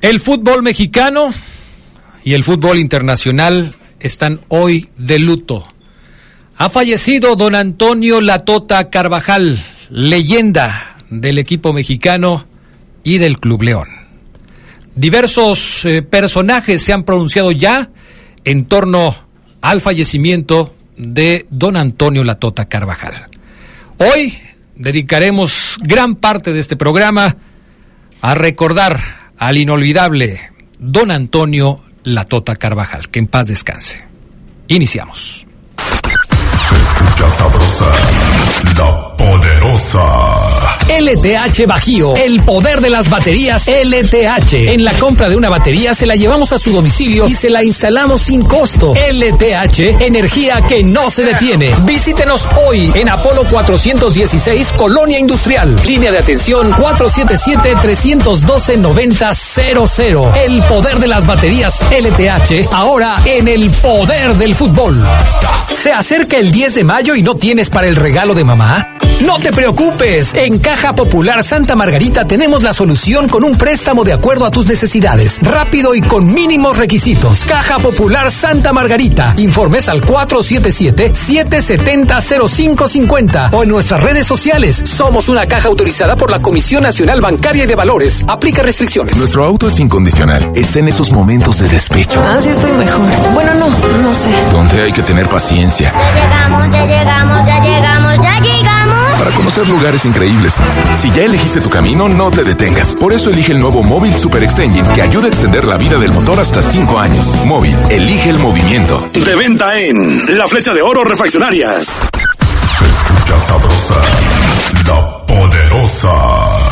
El fútbol mexicano y el fútbol internacional están hoy de luto. Ha fallecido don Antonio Latota Carvajal, leyenda del equipo mexicano y del Club León. Diversos eh, personajes se han pronunciado ya en torno al fallecimiento de don Antonio Latota Carvajal. Hoy dedicaremos gran parte de este programa a recordar al inolvidable don Antonio Latota Carvajal. Que en paz descanse. Iniciamos. escucha sabrosa, la poderosa. LTH Bajío, el poder de las baterías LTH. En la compra de una batería se la llevamos a su domicilio y se la instalamos sin costo. LTH, energía que no se detiene. Visítenos hoy en Apolo 416, Colonia Industrial. Línea de atención 477-312-9000. El poder de las baterías LTH, ahora en el poder del fútbol. ¿Se acerca el 10 de mayo y no tienes para el regalo de mamá? No te preocupes, en Caja Popular Santa Margarita tenemos la solución con un préstamo de acuerdo a tus necesidades, rápido y con mínimos requisitos. Caja Popular Santa Margarita, informes al 477-770-0550 o en nuestras redes sociales. Somos una caja autorizada por la Comisión Nacional Bancaria y de Valores. Aplica restricciones. Nuestro auto es incondicional. Está en esos momentos de despecho. Ah, sí estoy mejor. Bueno, no, no sé. Donde hay que tener paciencia. Ya llegamos, ya llegamos, ya llegamos, ya llegamos. Para conocer lugares increíbles. Si ya elegiste tu camino, no te detengas. Por eso elige el nuevo Móvil Super Extension que ayuda a extender la vida del motor hasta 5 años. Móvil, elige el movimiento. De venta en La Flecha de Oro Refaccionarias. Se escucha sabrosa, la poderosa.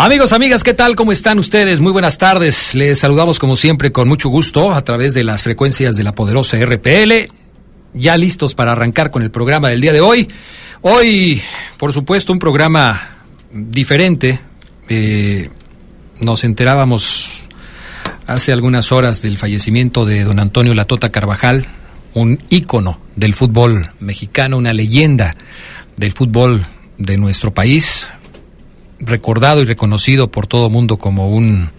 Amigos, amigas, ¿qué tal? ¿Cómo están ustedes? Muy buenas tardes. Les saludamos como siempre con mucho gusto a través de las frecuencias de la poderosa RPL. Ya listos para arrancar con el programa del día de hoy. Hoy, por supuesto, un programa diferente. Eh, nos enterábamos hace algunas horas del fallecimiento de don Antonio Latota Carvajal, un ícono del fútbol mexicano, una leyenda del fútbol de nuestro país, recordado y reconocido por todo mundo como un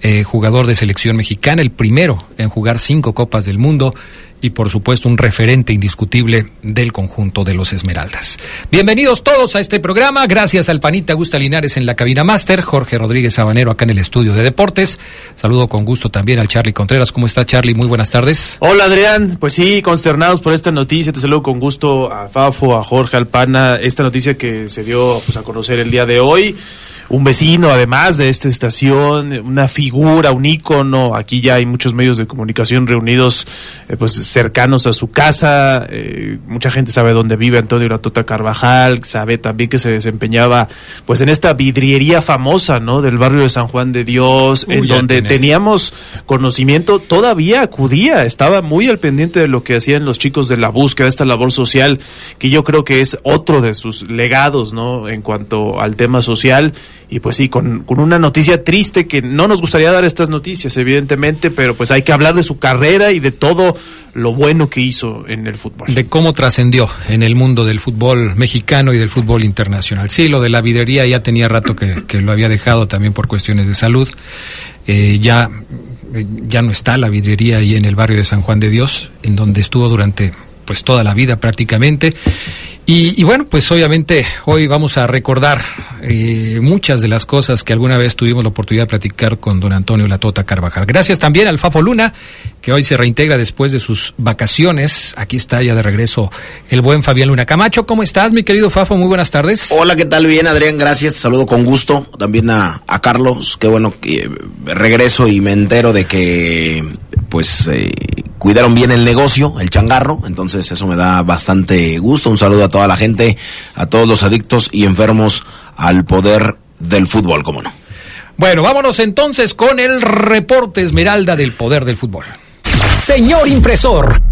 eh, jugador de selección mexicana, el primero en jugar cinco Copas del Mundo y por supuesto un referente indiscutible del conjunto de los Esmeraldas. Bienvenidos todos a este programa, gracias al panita Gusta Linares en la cabina máster, Jorge Rodríguez Sabanero acá en el estudio de deportes. Saludo con gusto también al Charlie Contreras. ¿Cómo está Charlie? Muy buenas tardes. Hola Adrián, pues sí, consternados por esta noticia, te saludo con gusto a Fafo, a Jorge, al Pana, esta noticia que se dio pues, a conocer el día de hoy un vecino además de esta estación, una figura, un ícono. Aquí ya hay muchos medios de comunicación reunidos eh, pues cercanos a su casa. Eh, mucha gente sabe dónde vive Antonio Latota Carvajal, sabe también que se desempeñaba pues en esta vidriería famosa, ¿no? Del barrio de San Juan de Dios, Uy, en donde teníamos conocimiento, todavía acudía, estaba muy al pendiente de lo que hacían los chicos de la búsqueda, esta labor social, que yo creo que es otro de sus legados, ¿no? En cuanto al tema social. Y pues sí, con, con una noticia triste que no nos gustaría dar estas noticias, evidentemente, pero pues hay que hablar de su carrera y de todo lo bueno que hizo en el fútbol. de cómo trascendió en el mundo del fútbol mexicano y del fútbol internacional. Sí, lo de la vidrería ya tenía rato que, que lo había dejado también por cuestiones de salud. Eh, ya, eh, ya no está la vidrería ahí en el barrio de San Juan de Dios, en donde estuvo durante pues toda la vida prácticamente. Y, y, bueno, pues obviamente hoy vamos a recordar eh, muchas de las cosas que alguna vez tuvimos la oportunidad de platicar con don Antonio Latota Carvajal. Gracias también al Fafo Luna, que hoy se reintegra después de sus vacaciones. Aquí está ya de regreso el buen Fabián Luna Camacho. ¿Cómo estás, mi querido Fafo? Muy buenas tardes. Hola, ¿qué tal? Bien, Adrián, gracias. Saludo con gusto. También a, a Carlos. Qué bueno que regreso y me entero de que pues eh, cuidaron bien el negocio, el changarro, entonces eso me da bastante gusto. Un saludo a toda la gente, a todos los adictos y enfermos al poder del fútbol, como no. Bueno, vámonos entonces con el reporte Esmeralda del poder del fútbol. Señor impresor.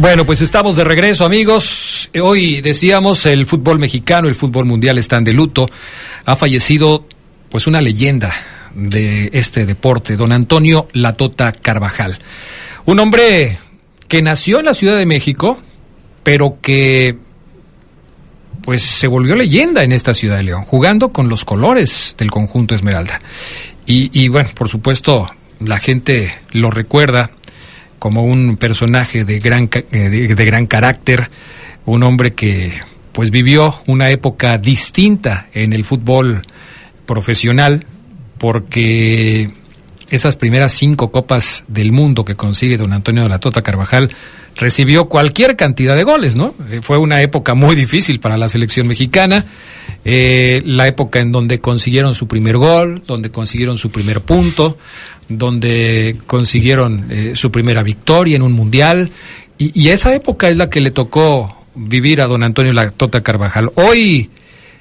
Bueno, pues estamos de regreso, amigos. Hoy decíamos el fútbol mexicano, el fútbol mundial están de luto. Ha fallecido, pues, una leyenda de este deporte, don Antonio Latota Carvajal. Un hombre que nació en la Ciudad de México, pero que, pues, se volvió leyenda en esta ciudad de León, jugando con los colores del conjunto Esmeralda. Y, y bueno, por supuesto, la gente lo recuerda como un personaje de gran, de, de, gran carácter, un hombre que pues vivió una época distinta en el fútbol profesional, porque esas primeras cinco copas del mundo que consigue don Antonio de la Tota Carvajal recibió cualquier cantidad de goles, ¿no? Fue una época muy difícil para la selección mexicana, eh, la época en donde consiguieron su primer gol, donde consiguieron su primer punto, donde consiguieron eh, su primera victoria en un mundial, y, esa época es la que le tocó vivir a don Antonio La Tota Carvajal. Hoy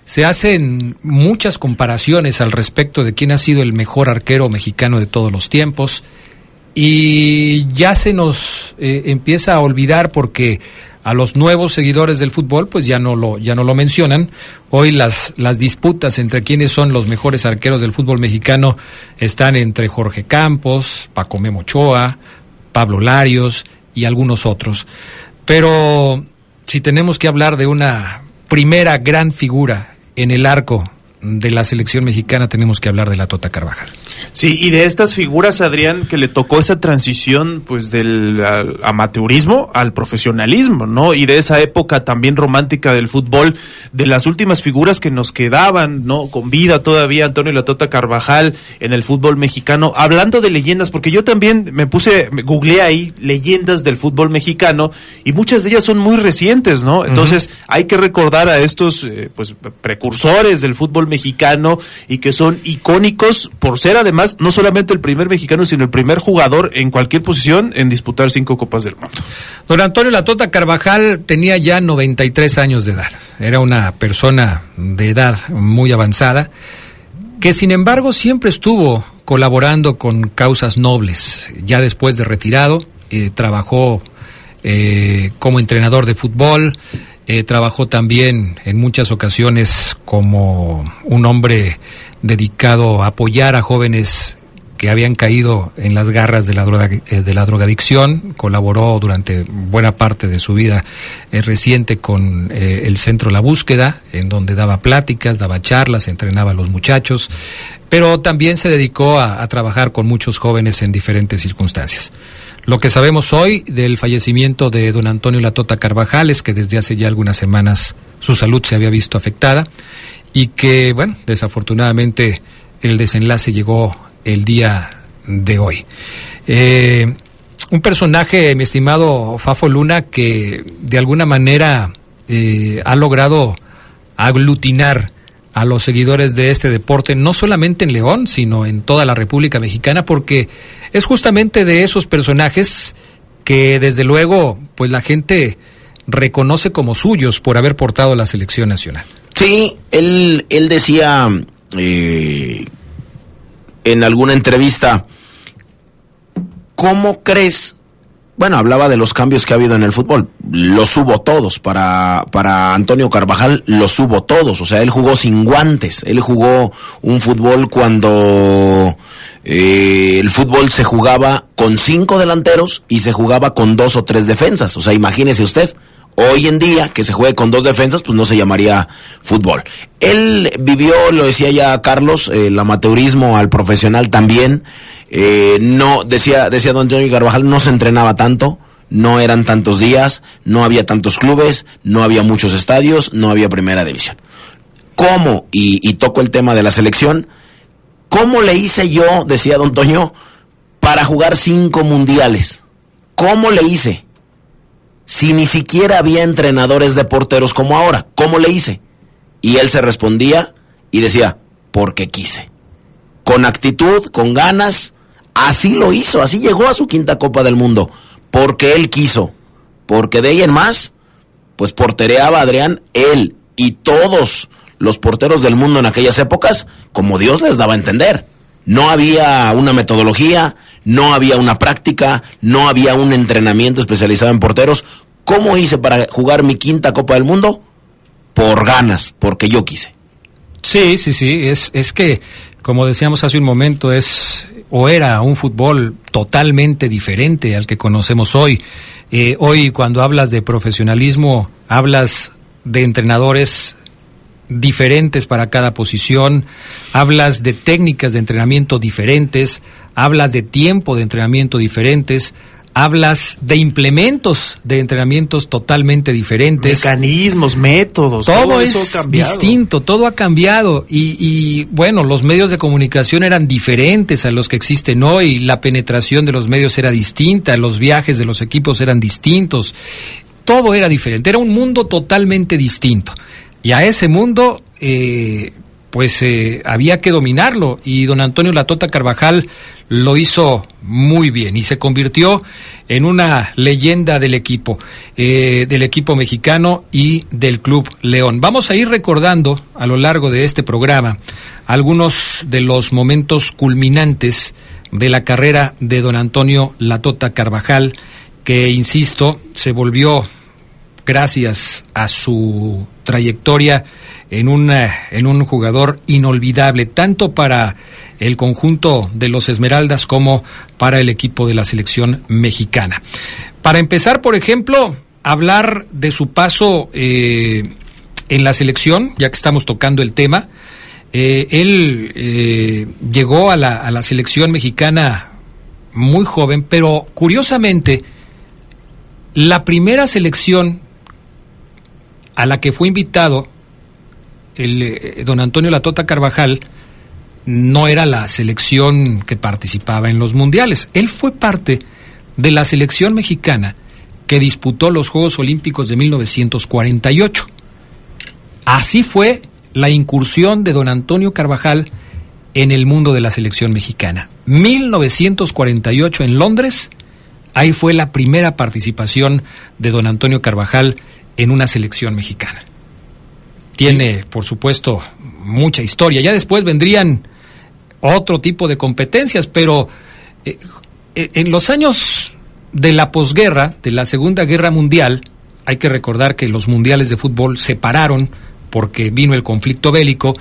se hacen muchas comparaciones al respecto de quién ha sido el mejor arquero mexicano de todos los tiempos, y ya se nos eh, empieza a olvidar porque a los nuevos seguidores del fútbol pues ya no lo ya no lo mencionan. Hoy las las disputas entre quiénes son los mejores arqueros del fútbol mexicano están entre Jorge Campos Paco Memochoa Pablo Larios y algunos otros. Pero si tenemos que hablar de una primera gran figura en el arco de la selección mexicana tenemos que hablar de la Tota Carvajal. Sí, y de estas figuras, Adrián, que le tocó esa transición pues del amateurismo al profesionalismo, ¿no? Y de esa época también romántica del fútbol, de las últimas figuras que nos quedaban, ¿no? Con vida todavía, Antonio La Tota Carvajal en el fútbol mexicano. Hablando de leyendas, porque yo también me puse, me googleé ahí leyendas del fútbol mexicano y muchas de ellas son muy recientes, ¿no? Entonces uh -huh. hay que recordar a estos eh, pues precursores del fútbol mexicano y que son icónicos por ser además no solamente el primer mexicano, sino el primer jugador en cualquier posición en disputar cinco Copas del Mundo. Don Antonio Latota Carvajal tenía ya 93 años de edad. Era una persona de edad muy avanzada que sin embargo siempre estuvo colaborando con causas nobles. Ya después de retirado, eh, trabajó eh, como entrenador de fútbol, eh, trabajó también en muchas ocasiones como un hombre dedicado a apoyar a jóvenes que habían caído en las garras de la, droga, eh, de la drogadicción, colaboró durante buena parte de su vida eh, reciente con eh, el Centro La Búsqueda, en donde daba pláticas, daba charlas, entrenaba a los muchachos, pero también se dedicó a, a trabajar con muchos jóvenes en diferentes circunstancias. Lo que sabemos hoy del fallecimiento de don Antonio Latota Carvajal es que desde hace ya algunas semanas su salud se había visto afectada y que, bueno, desafortunadamente el desenlace llegó el día de hoy. Eh, un personaje, mi estimado Fafo Luna, que de alguna manera eh, ha logrado aglutinar a los seguidores de este deporte, no solamente en León, sino en toda la República Mexicana, porque es justamente de esos personajes que desde luego pues la gente reconoce como suyos por haber portado la selección nacional. Sí, él, él decía eh, en alguna entrevista ¿cómo crees? Bueno, hablaba de los cambios que ha habido en el fútbol. Los hubo todos. Para, para Antonio Carvajal los hubo todos. O sea, él jugó sin guantes. Él jugó un fútbol cuando eh, el fútbol se jugaba con cinco delanteros y se jugaba con dos o tres defensas. O sea, imagínese usted. Hoy en día, que se juegue con dos defensas, pues no se llamaría fútbol. Él vivió, lo decía ya Carlos, el amateurismo al profesional también. Eh, no, decía, decía don Antonio Carvajal, no se entrenaba tanto, no eran tantos días, no había tantos clubes, no había muchos estadios, no había primera división. ¿Cómo? Y, y toco el tema de la selección. ¿Cómo le hice yo, decía don Toño, para jugar cinco mundiales? ¿Cómo le hice? si ni siquiera había entrenadores de porteros como ahora? ¿Cómo le hice? Y él se respondía y decía, porque quise. Con actitud, con ganas, así lo hizo, así llegó a su quinta Copa del Mundo, porque él quiso, porque de ahí en más, pues portereaba Adrián él y todos los porteros del mundo en aquellas épocas, como Dios les daba a entender. No había una metodología, no había una práctica, no había un entrenamiento especializado en porteros. ¿Cómo hice para jugar mi quinta Copa del Mundo? Por ganas, porque yo quise. Sí, sí, sí, es, es que, como decíamos hace un momento, es o era un fútbol totalmente diferente al que conocemos hoy. Eh, hoy cuando hablas de profesionalismo, hablas de entrenadores diferentes para cada posición, hablas de técnicas de entrenamiento diferentes, hablas de tiempo de entrenamiento diferentes, hablas de implementos de entrenamientos totalmente diferentes. Mecanismos, métodos. Todo, es distinto, todo ha cambiado. Y, y, bueno, los medios de comunicación eran diferentes a los que existen hoy, la penetración de los medios era distinta, los viajes de los equipos eran distintos, todo era diferente, era un mundo totalmente distinto. Y a ese mundo, eh, pues eh, había que dominarlo y don Antonio Latota Carvajal lo hizo muy bien y se convirtió en una leyenda del equipo, eh, del equipo mexicano y del Club León. Vamos a ir recordando a lo largo de este programa algunos de los momentos culminantes de la carrera de don Antonio Latota Carvajal, que, insisto, se volvió gracias a su trayectoria en un, eh, en un jugador inolvidable, tanto para el conjunto de los Esmeraldas como para el equipo de la selección mexicana. Para empezar, por ejemplo, hablar de su paso eh, en la selección, ya que estamos tocando el tema, eh, él llegó a la, a la selección mexicana muy joven, pero curiosamente, la primera selección a la que fue invitado el eh, don Antonio Latota Carvajal no era la selección que participaba en los mundiales. Él fue parte de la selección mexicana que disputó los Juegos Olímpicos de 1948. Así fue la incursión de don Antonio Carvajal en el mundo de la selección mexicana. 1948 en Londres, ahí fue la primera participación de don Antonio Carvajal en una selección mexicana. Tiene, por supuesto, mucha historia. Ya después vendrían otro tipo de competencias, pero eh, eh, en los años de la posguerra, de la Segunda Guerra Mundial, hay que recordar que los mundiales de fútbol se pararon porque vino el conflicto bélico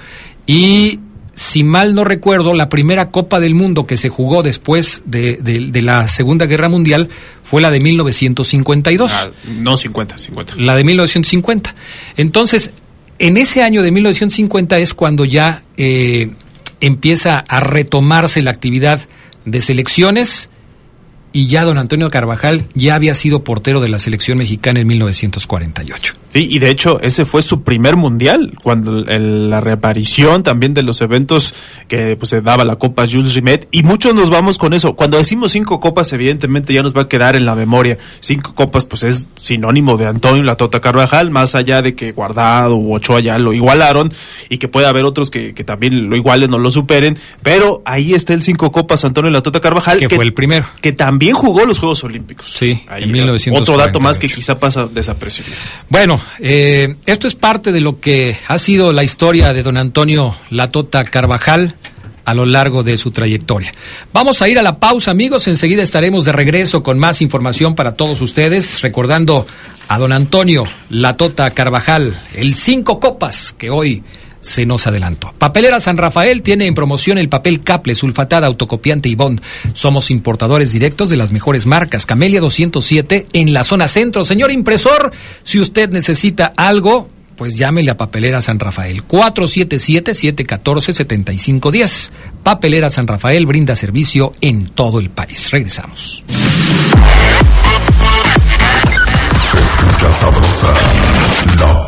y si mal no recuerdo, la primera Copa del Mundo que se jugó después de, la Segunda Guerra Mundial fue la de 1952. Ah, no 50, 50. La de 1950. Entonces, en ese año de 1950 es cuando ya eh, empieza a retomarse la actividad de selecciones y ya don Antonio Carvajal ya había sido portero de la selección mexicana en 1948. Sí, y de hecho ese fue su primer mundial, cuando la reaparición también de los eventos que pues, se daba la Copa Jules Rimet, y muchos nos vamos con eso. Cuando decimos cinco copas, evidentemente ya nos va a quedar en la memoria. Cinco copas, pues es sinónimo de Antonio La Tota Carvajal, más allá de que Guardado u Ochoa ya lo igualaron, y que puede haber otros que, que también lo igualen o lo superen, pero ahí está el cinco copas Antonio La Tota Carvajal. Que, fue el primero. Que también jugó los Juegos Olímpicos. Sí, en 1948. Otro dato más que quizá pasa desapercibido. Bueno, eh, esto es parte de lo que ha sido la historia de don Antonio Latota Carvajal, a lo largo de su trayectoria. Vamos a ir a la pausa, amigos. Enseguida estaremos de regreso con más información para todos ustedes, recordando a don Antonio Latota Carvajal, el cinco copas que hoy se nos adelantó. Papelera San Rafael tiene en promoción el papel Caple, sulfatada, autocopiante y bond. Somos importadores directos de las mejores marcas. Camelia 207 en la zona centro. Señor impresor, si usted necesita algo, pues llámele a Papelera San Rafael. 477-714-7510. Papelera San Rafael brinda servicio en todo el país. Regresamos. sabrosa, la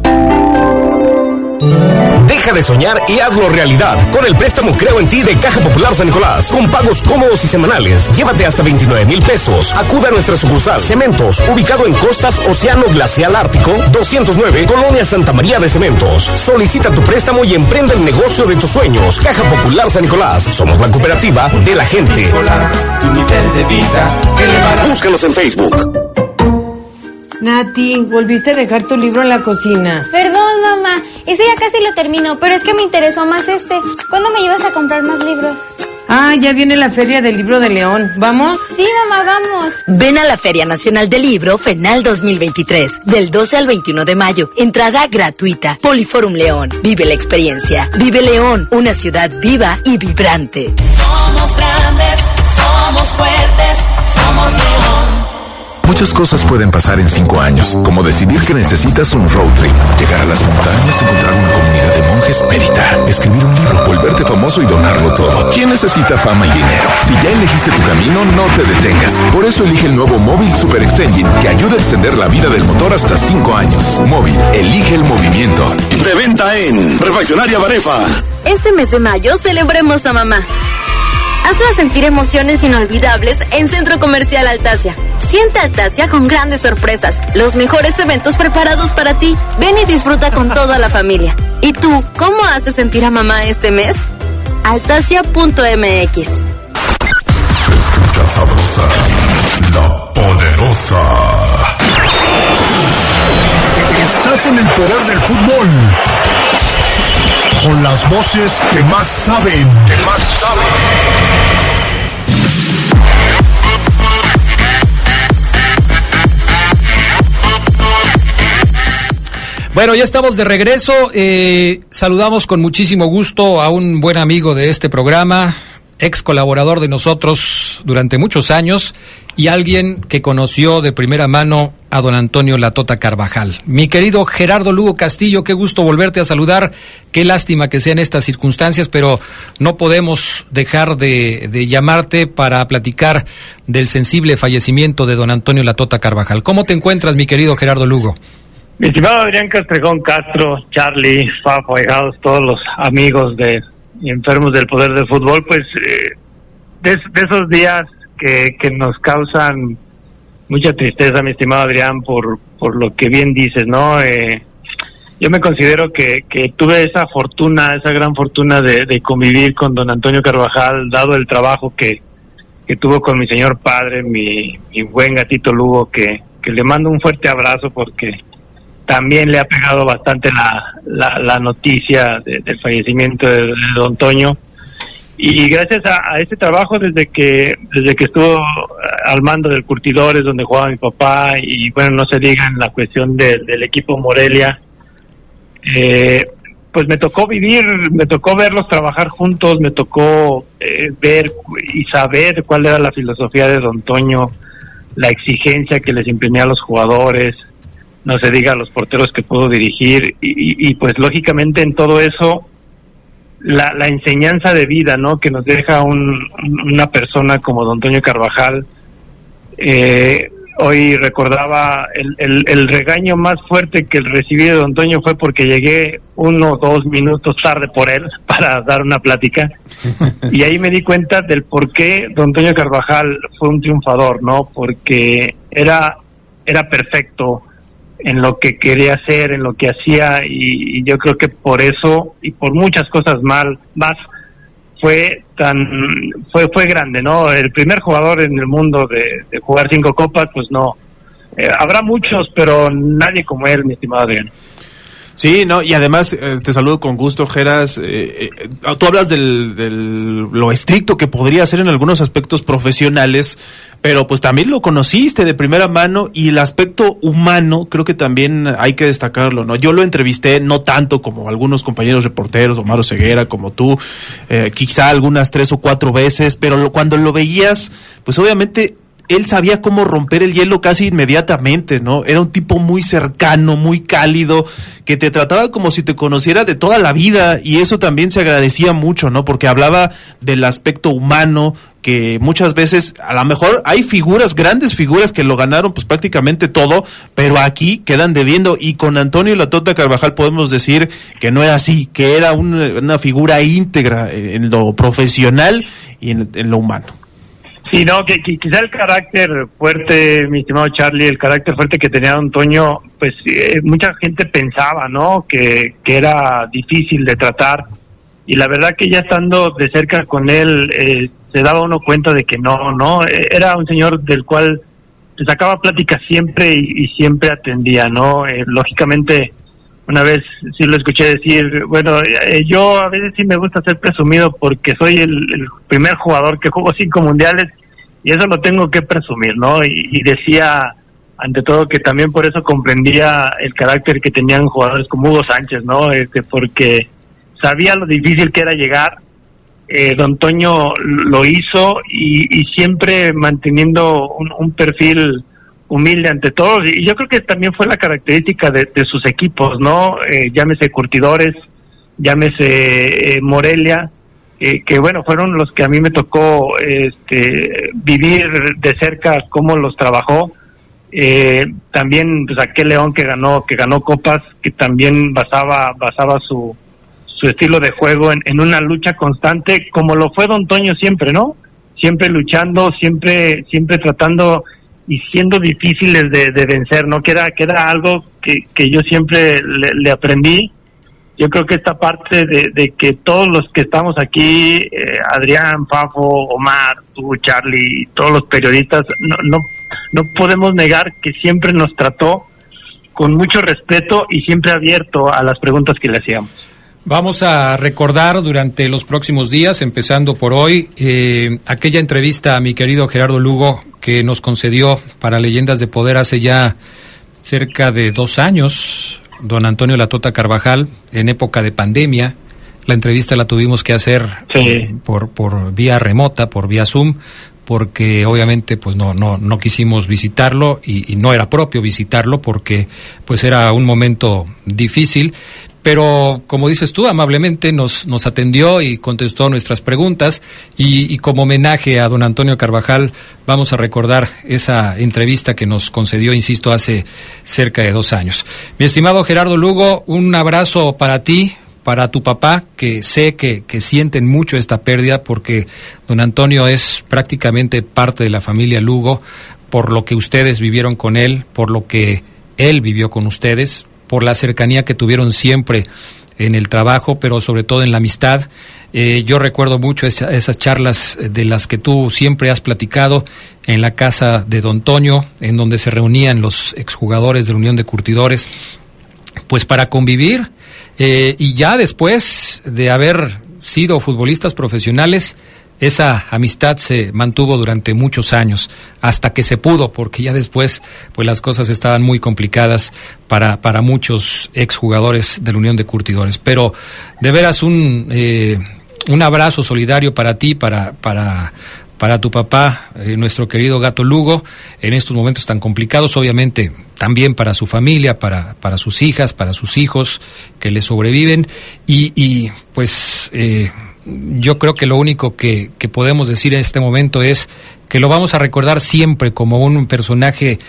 Deja de soñar y hazlo realidad con el préstamo Creo en ti de Caja Popular San Nicolás. Con pagos cómodos y semanales. Llévate hasta 29 mil pesos. Acuda a nuestra sucursal Cementos, ubicado en Costas Océano Glacial Ártico, 209, Colonia Santa María de Cementos. Solicita tu préstamo y emprende el negocio de tus sueños. Caja Popular San Nicolás. Somos la cooperativa de la gente. tu nivel de vida Búscanos en Facebook. Nati, volviste a dejar tu libro en la cocina. Perdón, mamá. Ese ya casi lo termino, pero es que me interesó más este. ¿Cuándo me llevas a comprar más libros? Ah, ya viene la Feria del Libro de León. ¿Vamos? Sí, mamá, vamos. Ven a la Feria Nacional del Libro FENAL 2023, del 12 al 21 de mayo. Entrada gratuita. Poliforum León. Vive la experiencia. Vive León, una ciudad viva y vibrante. Somos grandes, somos fuertes. Muchas cosas pueden pasar en cinco años, como decidir que necesitas un road trip, llegar a las montañas, encontrar una comunidad de monjes, meditar, escribir un libro, volverte famoso y donarlo todo. ¿Quién necesita fama y dinero? Si ya elegiste tu camino, no te detengas. Por eso elige el nuevo Móvil Super Extension, que ayuda a extender la vida del motor hasta cinco años. Móvil, elige el movimiento. De venta en Refaccionaria Barefa. Este mes de mayo celebremos a mamá. Hazla sentir emociones inolvidables en Centro Comercial Altasia. Siente Altasia con grandes sorpresas, los mejores eventos preparados para ti. Ven y disfruta con toda la familia. ¿Y tú, cómo haces sentir a mamá este mes? Altasia.mx. escucha sabrosa, la poderosa. Estás en el poder del fútbol. Con las voces que más saben. Que más saben. Bueno, ya estamos de regreso. Eh, saludamos con muchísimo gusto a un buen amigo de este programa, ex colaborador de nosotros durante muchos años y alguien que conoció de primera mano a don Antonio Latota Carvajal. Mi querido Gerardo Lugo Castillo, qué gusto volverte a saludar. Qué lástima que sean estas circunstancias, pero no podemos dejar de, de llamarte para platicar del sensible fallecimiento de don Antonio Latota Carvajal. ¿Cómo te encuentras, mi querido Gerardo Lugo? Mi estimado Adrián Castrejón Castro, Charlie, Fafo, Allegados, todos los amigos de enfermos del poder del fútbol, pues eh, de, esos días que, que nos causan mucha tristeza, mi estimado Adrián, por, por lo que bien dices, ¿no? Eh, yo me considero que, que tuve esa fortuna, esa gran fortuna de, de, convivir con don Antonio Carvajal, dado el trabajo que, que tuvo con mi señor padre, mi, mi buen gatito Lugo, que, que le mando un fuerte abrazo porque también le ha pegado bastante la, la, noticia del fallecimiento de, don Toño. Y gracias a, ese trabajo desde que desde que estuvo al mando del Curtidores donde jugaba mi papá y bueno no se diga en la cuestión del equipo Morelia eh, pues me tocó vivir me tocó verlos trabajar juntos me tocó eh, ver y saber cuál era la filosofía de don Toño la exigencia que les imprimía a los jugadores no se diga a los porteros que puedo dirigir. Y, pues lógicamente en todo eso la, la, enseñanza de vida no que nos deja un, una persona como don Antonio Carvajal eh, hoy recordaba el, el, el regaño más fuerte que recibí de Don Toño fue porque llegué uno o dos minutos tarde por él para dar una plática. Y ahí me di cuenta del por qué Don Toño Carvajal fue un triunfador, ¿no? Porque era, era perfecto en lo que quería hacer, en lo que hacía y, yo creo que por eso y por muchas cosas mal, más fue tan fue fue grande no el primer jugador en el mundo de, de jugar cinco copas pues no. Eh, habrá muchos pero nadie como él mi estimado Adrián Sí, no, y además eh, te saludo con gusto, Geras. eh, eh, tú hablas del, lo estricto que podría ser en algunos aspectos profesionales, pero pues también lo conociste de primera mano y el aspecto humano creo que también hay que destacarlo, ¿no? Yo lo entrevisté no tanto como algunos compañeros reporteros, Omar Ceguera, como tú, eh, quizá algunas tres o cuatro veces, pero lo- cuando lo veías, pues obviamente él sabía cómo romper el hielo casi inmediatamente, ¿no? Era un tipo muy cercano, muy cálido, que te trataba como si te conociera de toda la vida y eso también se agradecía mucho, ¿no? Porque hablaba del aspecto humano que muchas veces a lo mejor hay figuras, grandes figuras que lo ganaron pues prácticamente todo, pero aquí quedan debiendo y con Antonio Latota Carvajal podemos decir que no era así, que era una, figura íntegra en lo profesional y en- en lo humano. Sí, no, que, quizá el carácter fuerte, mi estimado Charlie, el carácter fuerte que tenía Don Toño, pues eh, mucha gente pensaba, ¿no? Que, que era difícil de tratar. Y la verdad que ya estando de cerca con él, eh, se daba uno cuenta de que no, ¿no? Eh, Era un señor del cual se sacaba plática siempre y, y siempre atendía, ¿no? Eh, lógicamente, una vez sí lo escuché decir, bueno, eh, yo a veces sí me gusta ser presumido porque soy el, el primer jugador que jugó cinco mundiales y eso lo tengo que presumir, ¿no? Y, decía, ante todo, que también por eso comprendía el carácter que tenían jugadores como Hugo Sánchez, ¿no? Este, porque sabía lo difícil que era llegar. Eh, don Toño lo hizo y, y siempre manteniendo un, perfil humilde ante todos. Y yo creo que también fue la característica de, de sus equipos, ¿no? Eh, llámese Curtidores, llámese eh, Morelia, eh, que bueno, fueron los que a mí me tocó este, vivir de cerca cómo los trabajó. Eh, también pues aquel León que ganó que ganó copas que también basaba basaba su su estilo de juego en, en una lucha constante como lo fue Don Toño siempre no siempre luchando siempre siempre tratando y siendo difíciles de, de vencer no que era que era algo que, que yo siempre le aprendí yo creo que esta parte de, que todos los que estamos aquí, eh, Adrián, Fafo, Omar, tú, Charlie, todos los periodistas, no, no, no podemos negar que siempre nos trató con mucho respeto y siempre abierto a las preguntas que le hacíamos. Vamos a recordar durante los próximos días, empezando por hoy, eh, aquella entrevista a mi querido Gerardo Lugo que nos concedió para Leyendas de Poder hace ya cerca de dos años, don Antonio Latota Carvajal, en época de pandemia. La entrevista la tuvimos que hacer por, por vía remota, por vía Zoom, porque obviamente pues no, no, no quisimos visitarlo y, y no era propio visitarlo porque pues era un momento difícil pero como dices tú, amablemente nos, nos atendió y contestó nuestras preguntas y, como homenaje a don Antonio Carvajal vamos a recordar esa entrevista que nos concedió, insisto, hace cerca de dos años. Mi estimado Gerardo Lugo, un abrazo para ti, para tu papá, que sé que, que sienten mucho esta pérdida porque don Antonio es prácticamente parte de la familia Lugo, por lo que ustedes vivieron con él, por lo que él vivió con ustedes, por la cercanía que tuvieron siempre en el trabajo, pero sobre todo en la amistad. Eh, yo recuerdo mucho esa, esas charlas de las que tú siempre has platicado en la casa de Don Toño, en donde se reunían los exjugadores de la Unión de Curtidores, pues para convivir. Eh, y ya después de haber sido futbolistas profesionales, esa amistad se mantuvo durante muchos años, hasta que se pudo, porque ya después, pues las cosas estaban muy complicadas para, para muchos exjugadores de la Unión de Curtidores. Pero de veras un, eh, un abrazo solidario para ti, para, para, para tu papá, eh, nuestro querido gato Lugo, en estos momentos tan complicados, obviamente también para su familia, para, para sus hijas, para sus hijos que le sobreviven y, y pues eh, yo creo que lo único que, que podemos decir en este momento es que lo vamos a recordar siempre como un personaje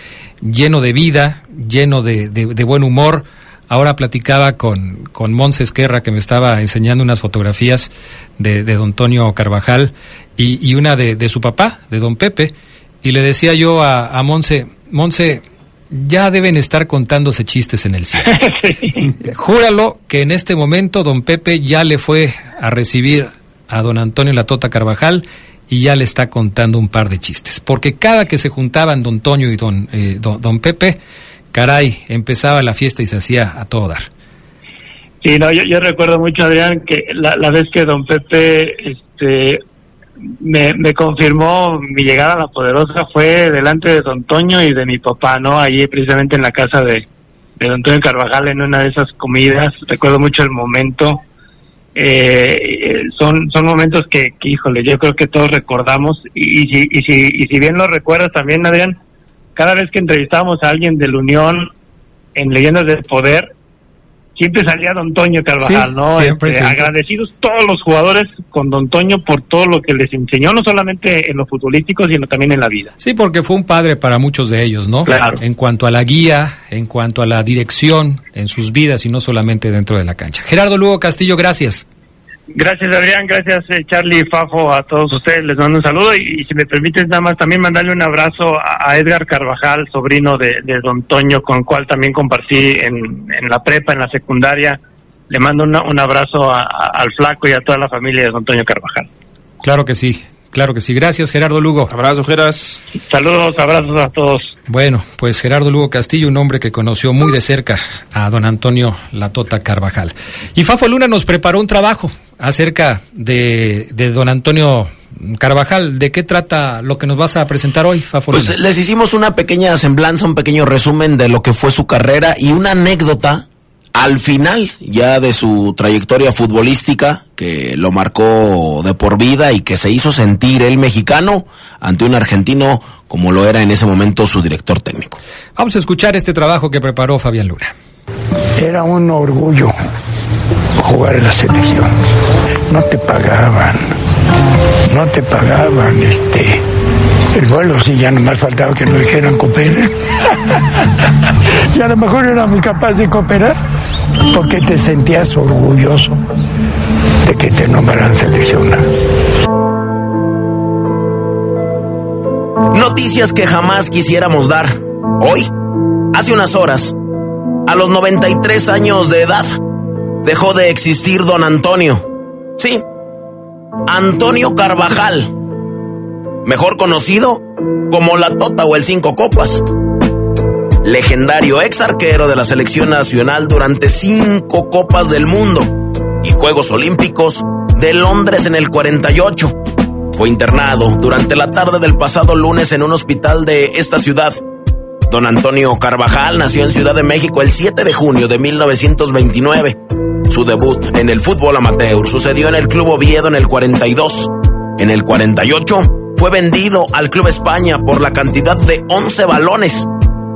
lleno de vida, lleno de, de, buen humor, Ahora platicaba con, con Monse Esquerra, que me estaba enseñando unas fotografías de, de don Antonio Carvajal y, y una de, de, su papá, de don Pepe, y le decía yo a, a Monse, Monse, ya deben estar contándose chistes en el cielo. sí. Júralo que en este momento don Pepe ya le fue a recibir a don Antonio Latota Carvajal y ya le está contando un par de chistes. Porque cada que se juntaban don Toño y don, eh, don, don Pepe, caray, empezaba la fiesta y se hacía a todo dar. Sí, no, yo, yo recuerdo mucho, Adrián, que la, la, vez que don Pepe este, me, me confirmó mi llegada a la poderosa fue delante de don Toño y de mi papá, ¿no? Allí precisamente en la casa de, don Toño Carvajal en una de esas comidas. Recuerdo mucho el momento. Eh, son son momentos que, que, híjole, yo creo que todos recordamos y, y, si, y, si, y si bien lo recuerdas también, Adrián, cada vez que entrevistábamos a alguien de la Unión en Leyendas del Poder, siempre salía Don Toño Carvajal, sí, ¿no? Siempre, este, siempre. Agradecidos todos los jugadores con Don Toño por todo lo que les enseñó, no solamente en lo futbolístico, sino también en la vida. Sí, porque fue un padre para muchos de ellos, ¿no? Claro. En cuanto a la guía, en cuanto a la dirección en sus vidas y no solamente dentro de la cancha. Gerardo Lugo Castillo, gracias. Gracias Adrián, gracias eh, Charlie Fafo, a todos ustedes les mando un saludo y, si me permites nada más también mandarle un abrazo a, Edgar Carvajal, sobrino de, de, Don Toño, con el cual también compartí en, la prepa, en la secundaria. Le mando una, un abrazo al flaco y a toda la familia de Don Toño Carvajal. Claro que sí, claro que sí. Gracias Gerardo Lugo. Abrazo Geras. Saludos, abrazos a todos. Bueno, pues Gerardo Lugo Castillo, un hombre que conoció muy de cerca a don Antonio Latota Carvajal. Y Fafo Luna nos preparó un trabajo acerca de, de don Antonio Carvajal. ¿De qué trata lo que nos vas a presentar hoy, Fafo Luna? Pues les hicimos una pequeña semblanza, un pequeño resumen de lo que fue su carrera y una anécdota al final ya de su trayectoria futbolística que lo marcó de por vida y que se hizo sentir el mexicano ante un argentino como lo era en ese momento su director técnico. Vamos a escuchar este trabajo que preparó Fabián Luna. Era un orgullo jugar en la selección. No te pagaban, no te pagaban este el vuelo, sí, ya nomás faltaba que nos dijeran cooperen. y a lo mejor éramos capaces de cooperar porque te sentías orgulloso de que te nombraran seleccionado. Noticias que jamás quisiéramos dar. Hoy, hace unas horas, a los 93 años de edad, dejó de existir don Antonio. Sí, Antonio Carvajal, mejor conocido como la Tota o el Cinco Copas. Legendario ex arquero de la selección nacional durante cinco Copas del Mundo y Juegos Olímpicos de Londres en el 48. Fue internado durante la tarde del pasado lunes en un hospital de esta ciudad. Don Antonio Carvajal nació en Ciudad de México el 7 de junio de 1929. Su debut en el fútbol amateur sucedió en el Club Oviedo en el 42. En el 48 fue vendido al Club España por la cantidad de 11 balones.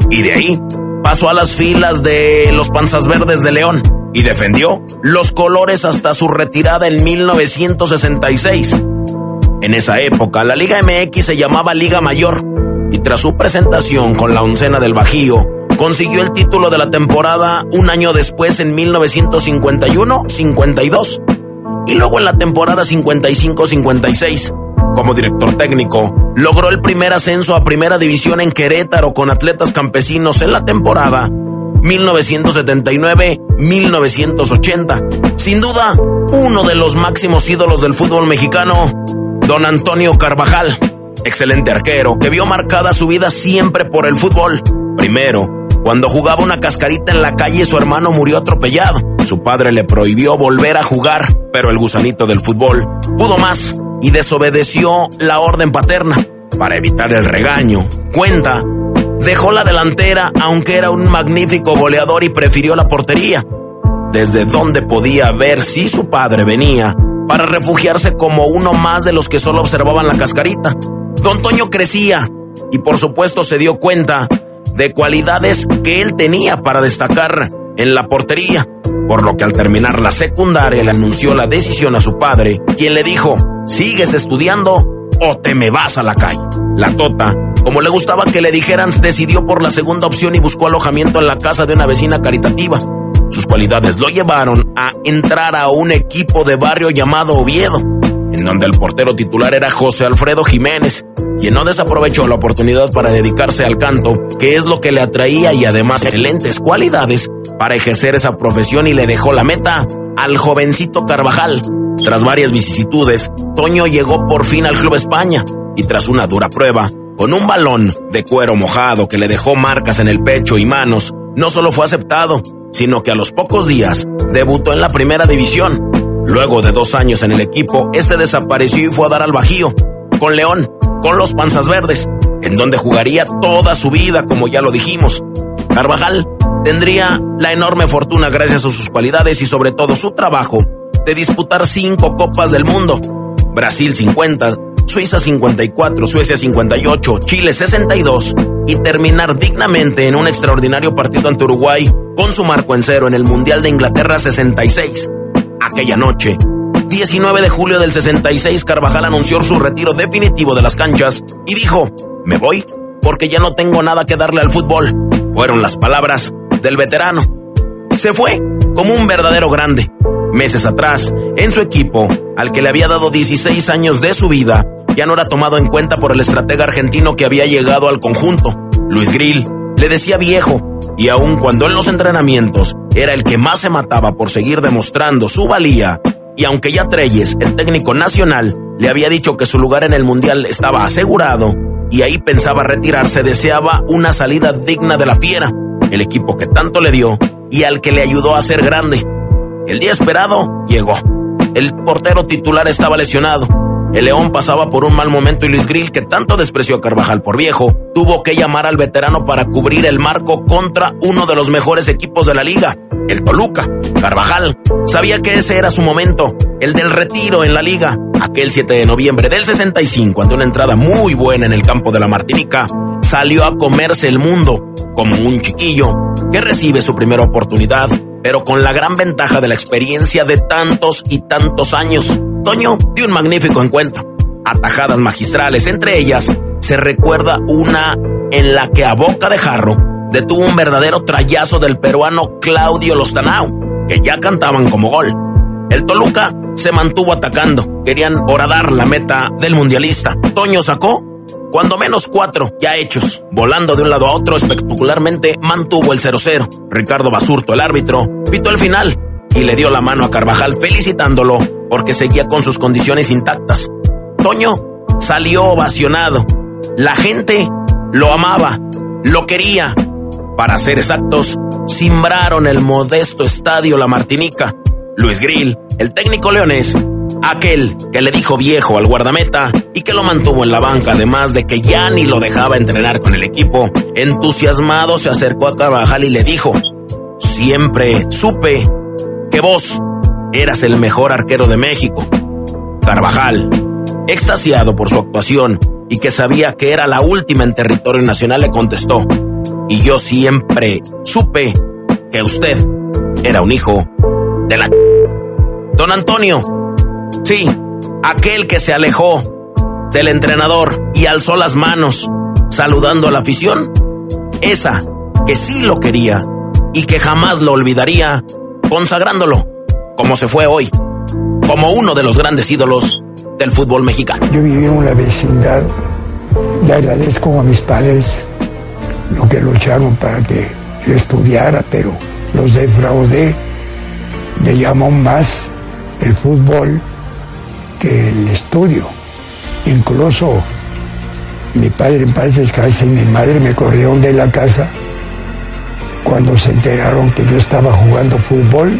Y de ahí pasó a las filas de los Panzas Verdes de León y defendió los colores hasta su retirada en 1966. En esa época, la Liga MX se llamaba Liga Mayor y tras su presentación con la oncena del Bajío, consiguió el título de la temporada un año después en 1951-52 y luego en la temporada 55-56. Como director técnico, logró el primer ascenso a primera división en Querétaro con atletas campesinos en la temporada 1979-1980. Sin duda, uno de los máximos ídolos del fútbol mexicano, don Antonio Carvajal, excelente arquero que vio marcada su vida siempre por el fútbol. Primero, cuando jugaba una cascarita en la calle su hermano murió atropellado. Su padre le prohibió volver a jugar, pero el gusanito del fútbol pudo más y desobedeció la orden paterna. Para evitar el regaño, cuenta, dejó la delantera aunque era un magnífico goleador y prefirió la portería. Desde donde podía ver si su padre venía, para refugiarse como uno más de los que solo observaban la cascarita. Don Toño crecía y por supuesto se dio cuenta de cualidades que él tenía para destacar en la portería, por lo que al terminar la secundaria le anunció la decisión a su padre, quien le dijo, ¿sigues estudiando o te me vas a la calle? La tota, como le gustaba que le dijeran, decidió por la segunda opción y buscó alojamiento en la casa de una vecina caritativa. Sus cualidades lo llevaron a entrar a un equipo de barrio llamado Oviedo, en donde el portero titular era José Alfredo Jiménez, quien no desaprovechó la oportunidad para dedicarse al canto, que es lo que le atraía y además excelentes cualidades para ejercer esa profesión y le dejó la meta al jovencito Carvajal. Tras varias vicisitudes, Toño llegó por fin al Club España y tras una dura prueba, con un balón de cuero mojado que le dejó marcas en el pecho y manos, no solo fue aceptado, sino que a los pocos días debutó en la primera división. Luego de dos años en el equipo, este desapareció y fue a dar al Bajío, con León, con los Panzas Verdes, en donde jugaría toda su vida, como ya lo dijimos. Carvajal tendría la enorme fortuna gracias a sus cualidades y sobre todo su trabajo de disputar cinco copas del mundo. Brasil 50, Suiza 54, Suecia 58, Chile 62 y terminar dignamente en un extraordinario partido ante Uruguay con su marco en cero en el Mundial de Inglaterra 66. Aquella noche, 19 de julio del 66, Carvajal anunció su retiro definitivo de las canchas y dijo, me voy porque ya no tengo nada que darle al fútbol. Fueron las palabras del veterano. Se fue como un verdadero grande. Meses atrás, en su equipo, al que le había dado 16 años de su vida, ya no era tomado en cuenta por el estratega argentino que había llegado al conjunto. Luis Grill le decía viejo, y aun cuando en los entrenamientos era el que más se mataba por seguir demostrando su valía, y aunque ya Treyes, el técnico nacional, le había dicho que su lugar en el Mundial estaba asegurado, y ahí pensaba retirarse, deseaba una salida digna de la fiera, el equipo que tanto le dio y al que le ayudó a ser grande. El día esperado llegó. El portero titular estaba lesionado. El León pasaba por un mal momento y Luis Grill, que tanto despreció a Carvajal por viejo, tuvo que llamar al veterano para cubrir el marco contra uno de los mejores equipos de la liga, el Toluca. Carvajal sabía que ese era su momento, el del retiro en la liga. Aquel 7 de noviembre del 65, ante una entrada muy buena en el campo de la Martinica, salió a comerse el mundo como un chiquillo que recibe su primera oportunidad, pero con la gran ventaja de la experiencia de tantos y tantos años. Toño dio un magnífico encuentro. Atajadas magistrales, entre ellas se recuerda una en la que a boca de jarro detuvo un verdadero trayazo del peruano Claudio Lostanao, que ya cantaban como gol. El Toluca se mantuvo atacando, querían horadar la meta del mundialista. Toño sacó cuando menos cuatro ya hechos, volando de un lado a otro espectacularmente, mantuvo el 0-0. Ricardo Basurto, el árbitro, pitó el final y le dio la mano a Carvajal felicitándolo porque seguía con sus condiciones intactas. Toño salió ovacionado. La gente lo amaba, lo quería. Para ser exactos, simbraron el modesto estadio La Martinica. Luis Grill, el técnico leonés, aquel que le dijo viejo al guardameta y que lo mantuvo en la banca, además de que ya ni lo dejaba entrenar con el equipo, entusiasmado se acercó a Carvajal y le dijo, siempre supe que vos eras el mejor arquero de México. Carvajal, extasiado por su actuación y que sabía que era la última en territorio nacional, le contestó, y yo siempre supe que usted era un hijo de la... Don Antonio, sí, aquel que se alejó del entrenador y alzó las manos saludando a la afición, esa que sí lo quería y que jamás lo olvidaría, consagrándolo como se fue hoy, como uno de los grandes ídolos del fútbol mexicano. Yo viví en una vecindad, le agradezco a mis padres lo que lucharon para que yo estudiara, pero los defraudé. Me llamó más el fútbol que el estudio. Incluso mi padre en paz descanse y mi madre me corrieron de la casa cuando se enteraron que yo estaba jugando fútbol,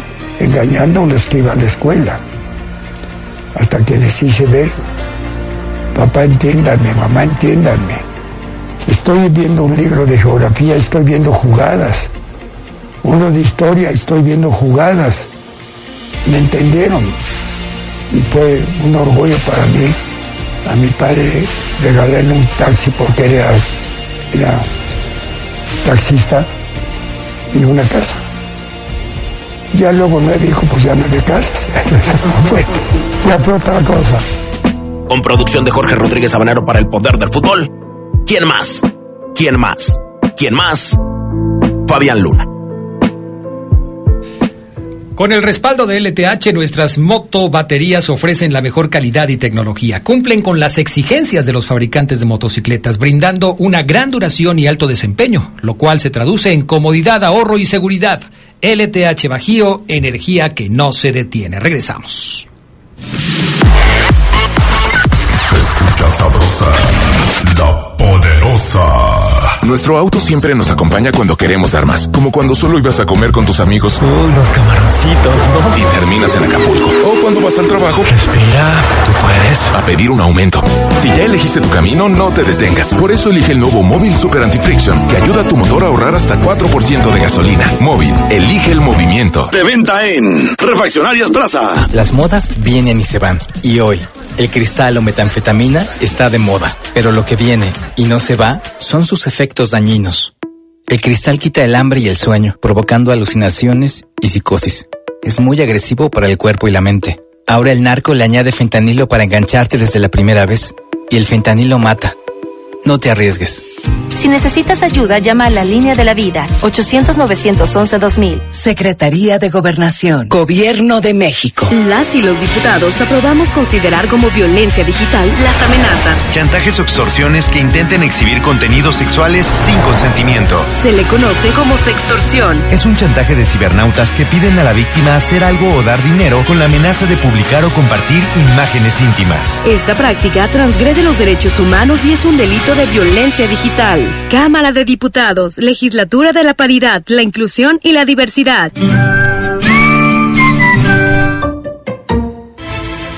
los que iban a la escuela. Hasta que les hice ver, papá entiéndanme, mamá entiéndanme. Estoy viendo un libro de geografía, estoy viendo jugadas. Uno de historia, estoy viendo jugadas. ¿Me entendieron? y fue un orgullo para mí. A mi padre regalarle un taxi porque era, era taxista y una casa. Ya luego me dijo, pues ya no de casas. fue, ya fue otra cosa. Con producción de Jorge Rodríguez Habanero para el poder del fútbol. ¿Quién más? ¿Quién más? ¿Quién más? Fabián Luna. Con el respaldo de LTH, nuestras moto baterías ofrecen la mejor calidad y tecnología. Cumplen con las exigencias de los fabricantes de motocicletas, brindando una gran duración y alto desempeño, lo cual se traduce en comodidad, ahorro y seguridad. LTH Bajío, energía que no se detiene. Regresamos. escucha sabrosa, la poderosa. Nuestro auto siempre nos acompaña cuando queremos dar más, como cuando solo ibas a comer con tus amigos. Uy, los camaroncitos, ¿no? Y terminas en Acapulco. O cuando vas al trabajo. Respira, tú puedes. A pedir un aumento. Si ya elegiste tu camino, no te detengas. Por eso elige el nuevo Móvil Super Anti-Friction, que ayuda a tu motor a ahorrar hasta 4% de gasolina. Móvil, elige el movimiento. De venta en Refaccionarias Plaza. Las modas vienen y se van. Y hoy, el cristal o metanfetamina está de moda. Pero lo que viene y no se va son sus efectos dañinos. El cristal quita el hambre y el sueño, provocando alucinaciones y psicosis. Es muy agresivo para el cuerpo y la mente. Ahora el narco le añade fentanilo para engancharte desde la primera vez. Y el fentanilo mata. No te arriesgues. Si necesitas ayuda, llama a la línea de la vida 800-911-2000. Secretaría de Gobernación, Gobierno de México. Las y los diputados aprobamos considerar como violencia digital las amenazas. Chantajes o extorsiones que intenten exhibir contenidos sexuales sin consentimiento. Se le conoce como sextorsión. Es un chantaje de cibernautas que piden a la víctima hacer algo o dar dinero con la amenaza de publicar o compartir imágenes íntimas. Esta práctica transgrede los derechos humanos y es un delito de violencia digital. Cámara de Diputados, Legislatura de la Paridad, la Inclusión y la Diversidad.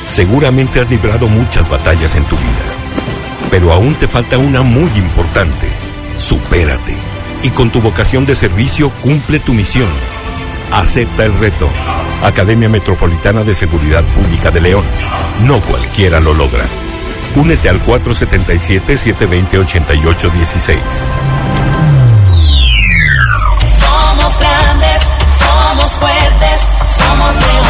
Seguramente has librado muchas batallas en tu vida, pero aún te falta una muy importante. Supérate y con tu vocación de servicio cumple tu misión. Acepta el reto. Academia Metropolitana de Seguridad Pública de León. No cualquiera lo logra. Únete al 477-720-8816. Somos grandes, somos fuertes, somos león.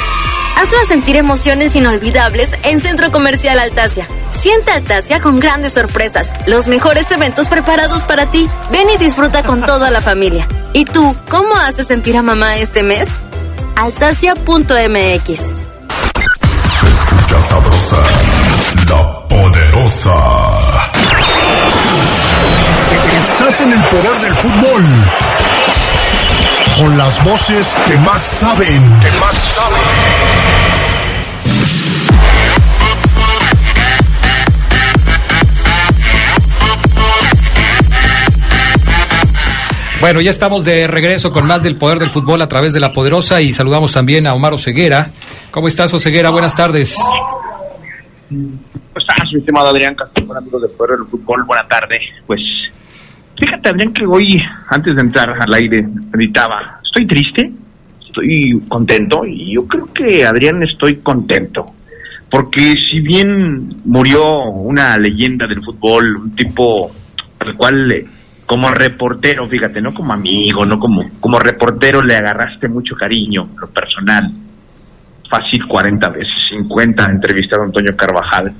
Hazla sentir emociones inolvidables en Centro Comercial Altasia. Siente Altasia con grandes sorpresas, los mejores eventos preparados para ti. Ven y disfruta con toda la familia. ¿Y tú, cómo haces sentir a mamá este mes? Altasia.mx Escucha sabrosa, la poderosa. Estás en el poder del fútbol. Con las voces que más saben. Que más saben. Bueno, ya estamos de regreso con más del poder del fútbol a través de la poderosa y saludamos también a Omar Oseguera. ¿Cómo estás, Oseguera? Buenas tardes. ¿Cómo estás, mi estimado Adrián Castro, amigos del Poder del Fútbol? Buena tarde. Pues, fíjate, Adrián, que hoy, antes de entrar al aire, meditaba, estoy triste, estoy contento, y yo creo que, Adrián, estoy contento. Porque si bien murió una leyenda del fútbol, un tipo al cual, eh, como reportero, fíjate, no como amigo, no como, como reportero le agarraste mucho cariño, lo personal, fácil 40 veces, 50 entrevistado a Antonio Carvajal.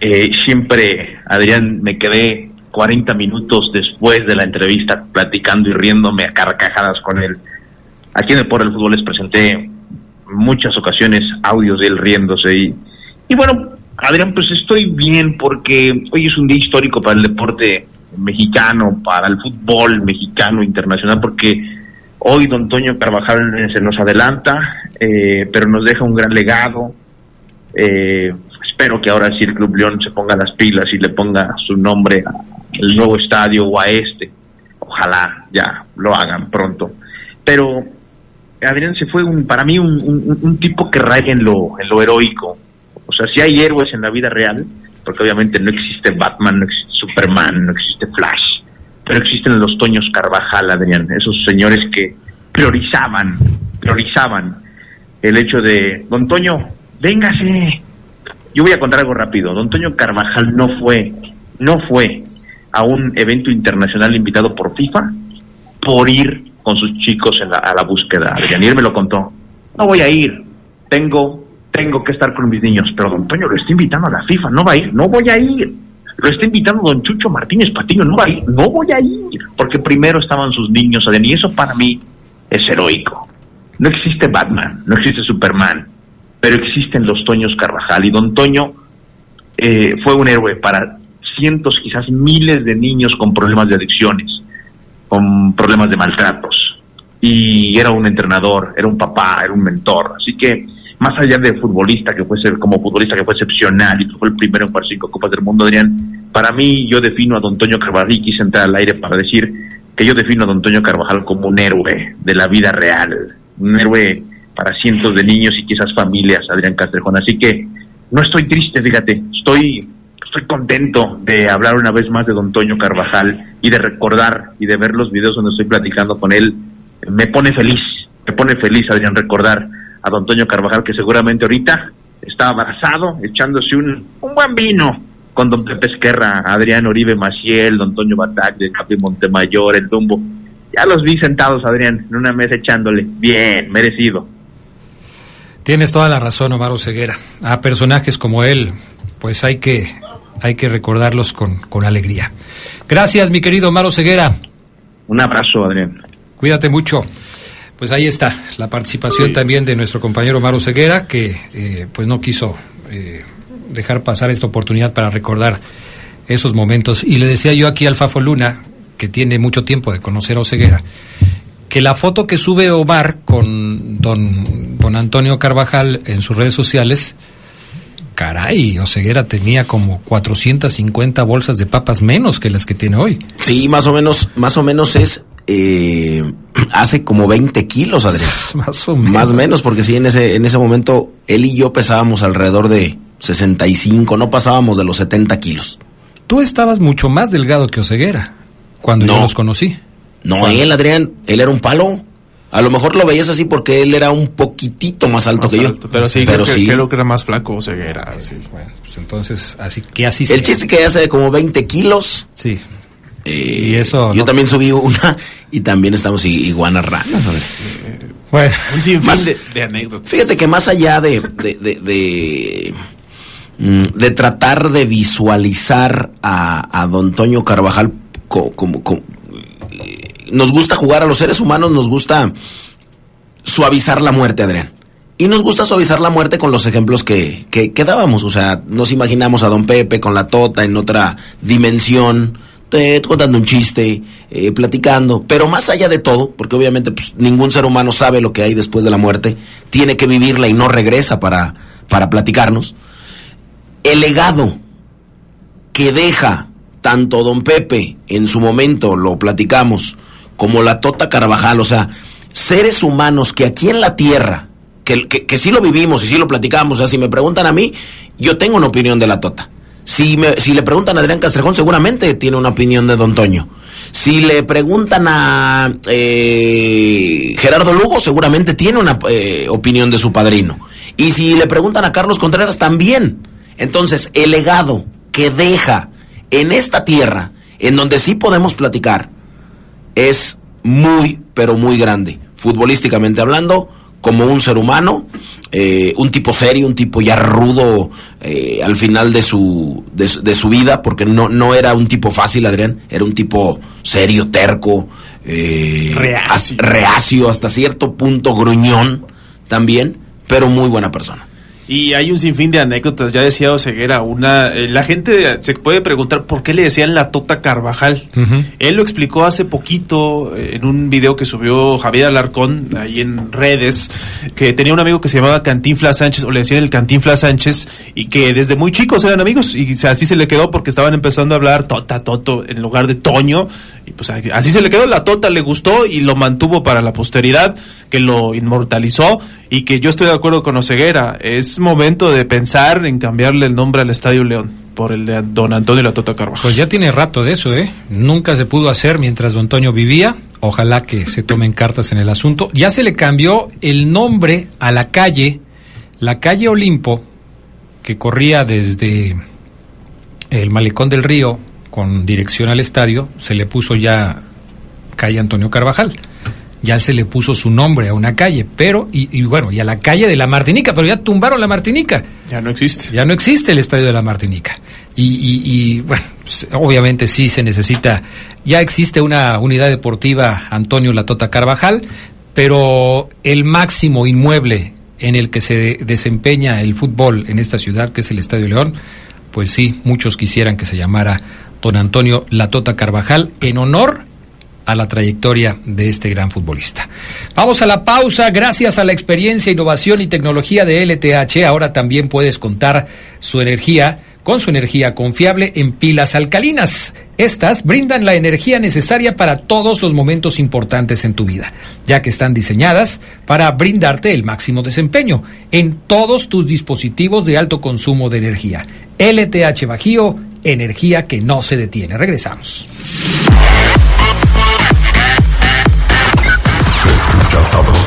Eh, siempre, Adrián, me quedé 40 minutos después de la entrevista platicando y riéndome a carcajadas con él. Aquí en el Por el Fútbol les presenté en muchas ocasiones audios de él riéndose y, y bueno, Adrián, pues estoy bien porque hoy es un día histórico para el deporte mexicano, para el fútbol mexicano internacional, porque hoy don Antonio Carvajal se nos adelanta, eh, pero nos deja un gran legado. Eh, espero que ahora sí el Club León se ponga las pilas y le ponga su nombre al nuevo estadio o a este. Ojalá ya lo hagan pronto. Pero Adrián se fue un, para mí un, un- un tipo que raya en lo, en lo heroico. O sea, si hay héroes en la vida real, porque obviamente no existe Batman, no existe Superman, no existe Flash, pero existen los Toños Carvajal, Adrián, esos señores que priorizaban, priorizaban el hecho de, don Toño, véngase. Yo voy a contar algo rápido. Don Toño Carvajal no fue, no fue a un evento internacional invitado por FIFA por ir con sus chicos en la- a la búsqueda. Adrián, y él me lo contó. No voy a ir. Tengo, tengo que estar con mis niños. Pero don Toño lo está invitando a la FIFA. No va a ir. No voy a ir. Lo está invitando don Chucho Martínez Patiño. No va a ir. No voy a ir. Porque primero estaban sus niños. Y eso para mí es heroico. No existe Batman, no existe Superman, pero existen los Toños Carvajal. Y don Toño eh, fue un héroe para cientos, quizás miles de niños con problemas de adicciones, con problemas de maltratos. Y era un entrenador, era un papá, era un mentor. Así que, más allá de futbolista, que fue ser- como futbolista que fue excepcional y que fue el primero en jugar cinco Copas del Mundo, Adrián, para mí yo defino a Don Toño Carvajal quise entrar al aire para decir que yo defino a Don Toño Carvajal como un héroe de la vida real, un héroe para cientos de niños y quizás familias, Adrián Castrejón. Así que no estoy triste, fíjate, estoy estoy contento de hablar una vez más de don Toño Carvajal y de recordar y de ver los videos donde estoy platicando con él. Me pone feliz, me pone feliz, Adrián, recordar a don Toño Carvajal que seguramente ahorita está abrazado, echándose un, un buen vino con don Pepe Esquerra, Adrián Oribe Maciel, don Toño Batac de Capi Montemayor, el Dumbo. Ya los vi sentados, Adrián, en una mesa echándole. Bien, merecido. Tienes toda la razón, Omar Ceguera. A personajes como él, pues hay que, hay que recordarlos con, con alegría. Gracias, mi querido Omar Ceguera. Un abrazo, Adrián. Cuídate mucho. Pues ahí está la participación también de nuestro compañero Omar Ceguera, que eh, pues no quiso eh, dejar pasar esta oportunidad para recordar esos momentos. Y le decía yo aquí al Fafo Luna, que tiene mucho tiempo de conocer a Oseguera, que la foto que sube Omar con don, don Antonio Carvajal en sus redes sociales, caray, Oseguera tenía como 450 bolsas de papas menos que las que tiene hoy. Sí, más o menos, más o menos es eh, hace como 20 kilos, Adrián. Más o menos. Más o menos, porque sí, en ese, en ese momento él y yo pesábamos alrededor de 65, no pasábamos de los 70 kilos. Tú estabas mucho más delgado que Oseguera cuando yo No. los conocí. No, él, Adrián, él era un palo. A lo mejor lo veías así porque él era un poquitito más alto que yo. Pero sí, pero creo, que, sí. creo que era más flaco ceguera. Sí. Pues entonces, así que así El sea. chiste que hace como 20 kilos. Sí. y eso Yo no- también subí una y también estamos i- iguanas ranas, Adrián. Bueno, un sinfín Más- de, de anécdotas. Fíjate que más allá de, de, de, de, mm, de tratar de visualizar a, a don Toño Carvajal co- como, como- eh, nos gusta jugar a los seres humanos, nos gusta suavizar la muerte, Adrián. Y nos gusta suavizar la muerte con los ejemplos que, que, dábamos. O sea, nos imaginamos a don Pepe con la tota en otra dimensión, te- contando un chiste, eh, platicando. Pero más allá de todo, porque obviamente pues, ningún ser humano sabe lo que hay después de la muerte, tiene que vivirla y no regresa para, para platicarnos. El legado que deja tanto don Pepe, en su momento lo platicamos, como la Tota Carvajal, o sea, seres humanos que aquí en la Tierra, que, que, que sí lo vivimos y sí lo platicamos, o sea, si me preguntan a mí, yo tengo una opinión de la Tota. Si, me, si le preguntan a Adrián Castrejón, seguramente tiene una opinión de Don Toño. Si le preguntan a eh, Gerardo Lugo, seguramente tiene una eh, opinión de su padrino. Y si le preguntan a Carlos Contreras, también. Entonces, el legado que deja en esta tierra, en donde sí podemos platicar, es muy, pero muy grande. Futbolísticamente hablando, como un ser humano, eh, un tipo serio, un tipo ya rudo eh, al final de su, de, su- de su vida, porque no, no era un tipo fácil, Adrián, era un tipo serio, terco, eh, reacio, hasta cierto punto gruñón también, pero muy buena persona. Y hay un sinfín de anécdotas, ya decía Oseguera, una, eh, la gente se puede preguntar por qué le decían la Tota Carvajal. Él lo explicó hace poquito eh, en un video que subió Javier Alarcón ahí en redes, que tenía un amigo que se llamaba Cantinfla Sánchez, o le decían el Cantinfla Sánchez, y que desde muy chicos eran amigos, y así se le quedó porque estaban empezando a hablar Tota, Toto, en lugar de Toño, y pues así se le quedó, la Tota le gustó y lo mantuvo para la posteridad, que lo inmortalizó, y que yo estoy de acuerdo con Oseguera, es momento de pensar en cambiarle el nombre al Estadio León por el de Don Antonio La Tota Carvajal. Pues ya tiene rato de eso, ¿eh? Nunca se pudo hacer mientras Don Antonio vivía. Ojalá que se tomen cartas en el asunto. Ya se le cambió el nombre a la calle, la calle Olimpo, que corría desde el Malecón del Río con dirección al estadio, se le puso ya calle Antonio Carvajal ya se le puso su nombre a una calle, pero, y, bueno, y a la calle de la Martinica, pero ya tumbaron la Martinica. Ya no existe. Ya no existe el estadio de la Martinica. Y, bueno, pues, obviamente sí se necesita, ya existe una unidad deportiva Antonio Latota Carvajal, pero el máximo inmueble en el que se desempeña el fútbol en esta ciudad, que es el Estadio León, pues sí, muchos quisieran que se llamara don Antonio Latota Carvajal en honor a la trayectoria de este gran futbolista. Vamos a la pausa. Gracias a la experiencia, innovación y tecnología de LTH, ahora también puedes contar su energía con su energía confiable en pilas alcalinas. Estas brindan la energía necesaria para todos los momentos importantes en tu vida, ya que están diseñadas para brindarte el máximo desempeño en todos tus dispositivos de alto consumo de energía. LTH Bajío, energía que no se detiene. Regresamos.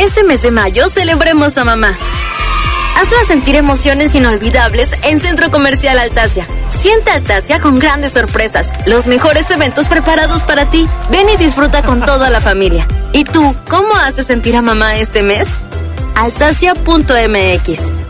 Este mes de mayo celebremos a mamá. Hazla sentir emociones inolvidables en Centro Comercial Altasia. Siente Altasia con grandes sorpresas, los mejores eventos preparados para ti. Ven y disfruta con toda la familia. ¿Y tú, cómo haces sentir a mamá este mes? Altasia.mx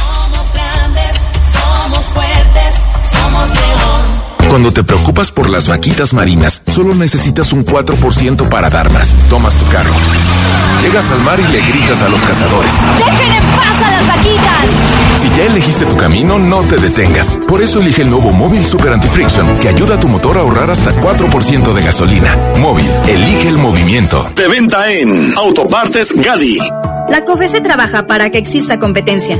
Cuando te preocupas por las vaquitas marinas, solo necesitas un 4% para dar más. Tomas tu carro. Llegas al mar y le gritas a los cazadores. ¡Dejen en paz a las vaquitas! Si ya elegiste tu camino, no te detengas. Por eso elige el nuevo Móvil Super Anti-Friction, que ayuda a tu motor a ahorrar hasta 4% de gasolina. Móvil, elige el movimiento. De venta en Autopartes Gadi. La COFESE trabaja para que exista competencia,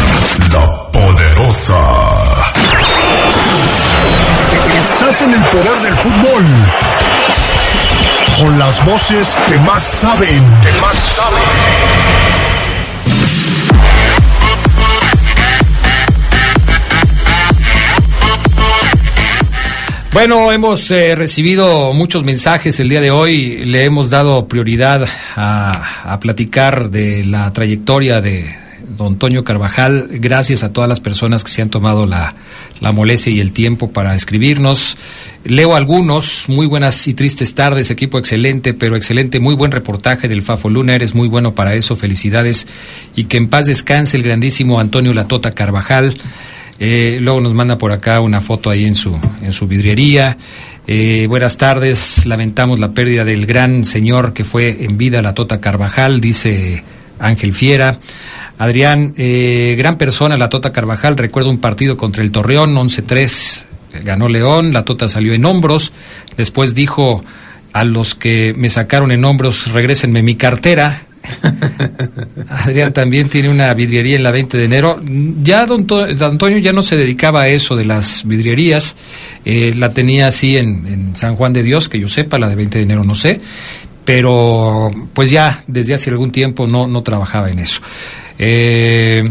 Poderosa. Estás en el poder del fútbol. Con las voces que más saben. Que más saben. Bueno, hemos eh, recibido muchos mensajes el día de hoy. Le hemos dado prioridad a platicar de la trayectoria de don Antonio Carvajal. Gracias a todas las personas que se han tomado la, la molestia y el tiempo para escribirnos. Leo algunos. Muy buenas y tristes tardes. Equipo excelente, pero excelente. Muy buen reportaje del Fafo Luna. Eres muy bueno para eso. Felicidades. Y que en paz descanse el grandísimo Antonio Latota Carvajal. Eh, luego nos manda por acá una foto ahí en su, en su vidriería. Eh, buenas tardes, lamentamos la pérdida del gran señor que fue en vida la Tota Carvajal, dice Ángel Fiera. Adrián, eh, gran persona la Tota Carvajal, recuerdo un partido contra el Torreón, 11-3, ganó León, la Tota salió en hombros, después dijo a los que me sacaron en hombros, regrésenme mi cartera, Adrián también tiene una vidriería en la 20 de enero. Ya don, Antonio ya no se dedicaba a eso de las vidrierías, eh, la tenía así en, San Juan de Dios, que yo sepa, la de 20 de enero no sé, pero pues ya desde hace algún tiempo no, no trabajaba en eso. Eh,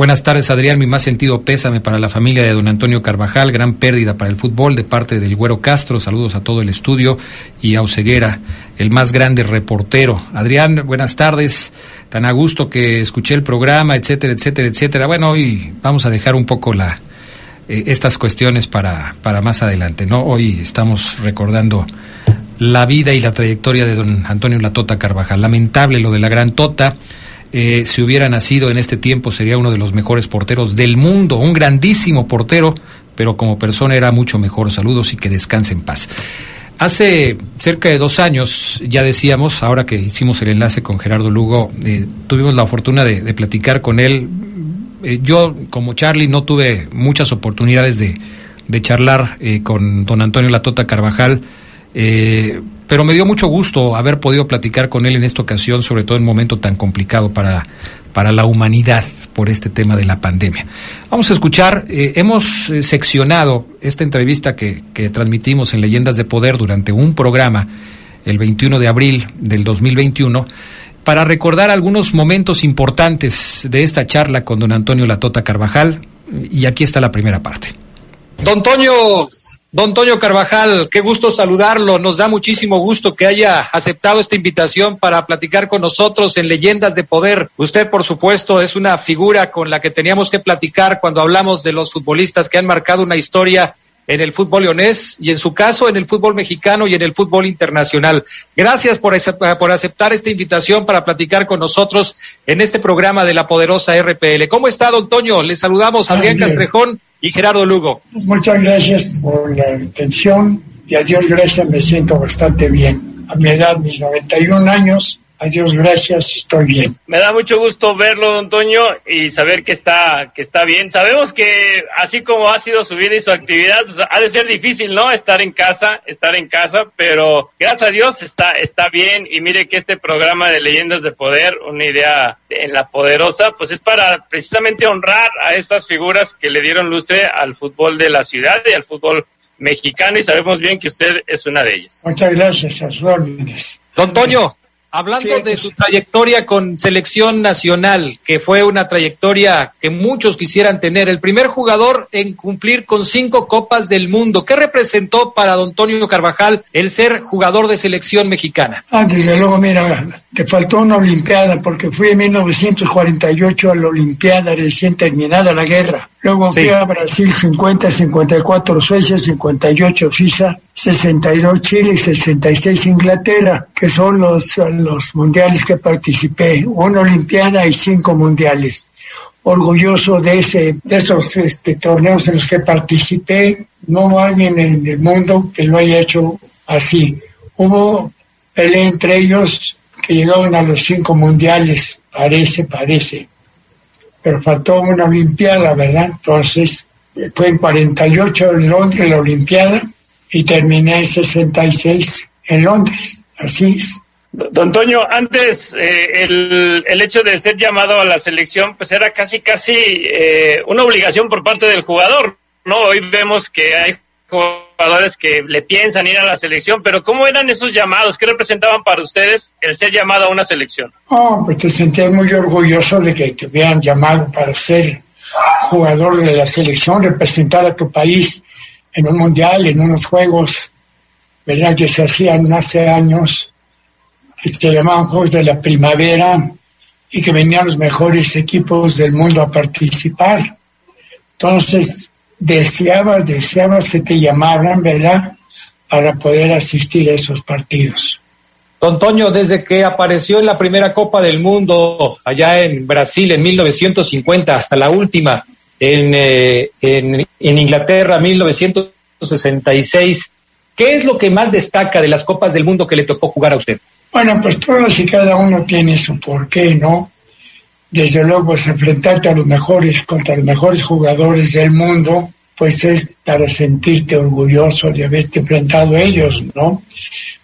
Buenas tardes, Adrián. Mi más sentido pésame para la familia de don Antonio Carvajal. Gran pérdida para el fútbol de parte del Güero Castro. Saludos a todo el estudio y a Oseguera, el más grande reportero. Adrián, buenas tardes. Tan a gusto que escuché el programa, etcétera, etcétera, etcétera. Bueno, hoy vamos a dejar un poco la, eh, estas cuestiones para, para más adelante, ¿no? Hoy estamos recordando la vida y la trayectoria de don Antonio Latota Carvajal. Lamentable lo de la gran Tota eh, si hubiera nacido en este tiempo sería uno de los mejores porteros del mundo, un grandísimo portero, pero como persona era mucho mejor. Saludos y que descanse en paz. Hace cerca de dos años, ya decíamos, ahora que hicimos el enlace con Gerardo Lugo, eh, tuvimos la fortuna de, platicar con él. Eh, yo, como Charlie, no tuve muchas oportunidades de, de charlar con don Antonio Latota Carvajal eh, pero me dio mucho gusto haber podido platicar con él en esta ocasión, sobre todo en un momento tan complicado para, para la humanidad por este tema de la pandemia. Vamos a escuchar, eh, hemos eh, seccionado esta entrevista que, que transmitimos en Leyendas de Poder durante un programa el 21 de abril del 2021 para recordar algunos momentos importantes de esta charla con don Antonio Latota Carvajal y aquí está la primera parte. Don Toño, Don Toño Carvajal, qué gusto saludarlo. Nos da muchísimo gusto que haya aceptado esta invitación para platicar con nosotros en Leyendas de Poder. Usted, por supuesto, es una figura con la que teníamos que platicar cuando hablamos de los futbolistas que han marcado una historia en el fútbol leonés y en su caso en el fútbol mexicano y en el fútbol internacional. Gracias por, por aceptar esta invitación para platicar con nosotros en este programa de la poderosa RPL. ¿Cómo está, don Toño? Le saludamos Adrián Castrejón y Gerardo Lugo. Muchas gracias por la atención y a Dios gracias me siento bastante bien. A mi edad, mis 91 años, a Dios gracias, estoy bien. Me da mucho gusto verlo, don Toño, y saber que está, que está bien. Sabemos que así como ha sido su vida y su actividad, ha de ser difícil, ¿no? Estar en casa, estar en casa, pero gracias a Dios está, está bien. Y mire que este programa de Leyendas de Poder, una idea en la poderosa, pues es para precisamente honrar a estas figuras que le dieron lustre al fútbol de la ciudad y al fútbol mexicano y sabemos bien que usted es una de ellas. Muchas gracias, a sus órdenes. Don Toño, Hablando de su trayectoria con selección nacional, que fue una trayectoria que muchos quisieran tener, el primer jugador en cumplir con cinco copas del mundo, ¿qué representó para don Antonio Carvajal el ser jugador de selección mexicana? Ah, desde luego, mira, te faltó una Olimpiada, porque fui en 1948 a la Olimpiada recién terminada la guerra. Luego fui a Brasil 50, 54 Suecia, 58 Suiza, 62 Chile y 66 Inglaterra, que son los, los mundiales que participé. Una Olimpiada y cinco mundiales. Orgulloso de, ese, de esos este, torneos en los que participé. No hubo alguien en el mundo que lo haya hecho así. Hubo pelea entre ellos que llegaron a los cinco mundiales, parece, parece pero faltó una Olimpiada, ¿verdad? Entonces, fue en 48 en Londres la Olimpiada y terminé en 66 en Londres. Así es. Don Antonio, antes eh, el, el, hecho de ser llamado a la selección, pues era casi, casi eh, una obligación por parte del jugador, ¿no? Hoy vemos que hay jugadores que le piensan ir a la selección, pero ¿cómo eran esos llamados? ¿Qué representaban para ustedes el ser llamado a una selección? Oh, pues te sentías muy orgulloso de que te hubieran llamado para ser jugador de la selección, representar a tu país en un mundial, en unos juegos, ¿verdad? Que se hacían hace años, que se llamaban Juegos de la Primavera y que venían los mejores equipos del mundo a participar. Entonces, deseabas, deseabas que te llamaran, ¿verdad? Para poder asistir a esos partidos. Don Toño, desde que apareció en la primera Copa del Mundo allá en Brasil en 1950 hasta la última en, eh, en, en Inglaterra 1966, ¿Qué es lo que más destaca de las Copas del Mundo que le tocó jugar a usted? Bueno, pues todos y cada uno tiene su porqué, ¿no? Desde luego, pues enfrentarte a los mejores, contra los mejores jugadores del mundo, pues es para sentirte orgulloso de haberte enfrentado a ellos, ¿no?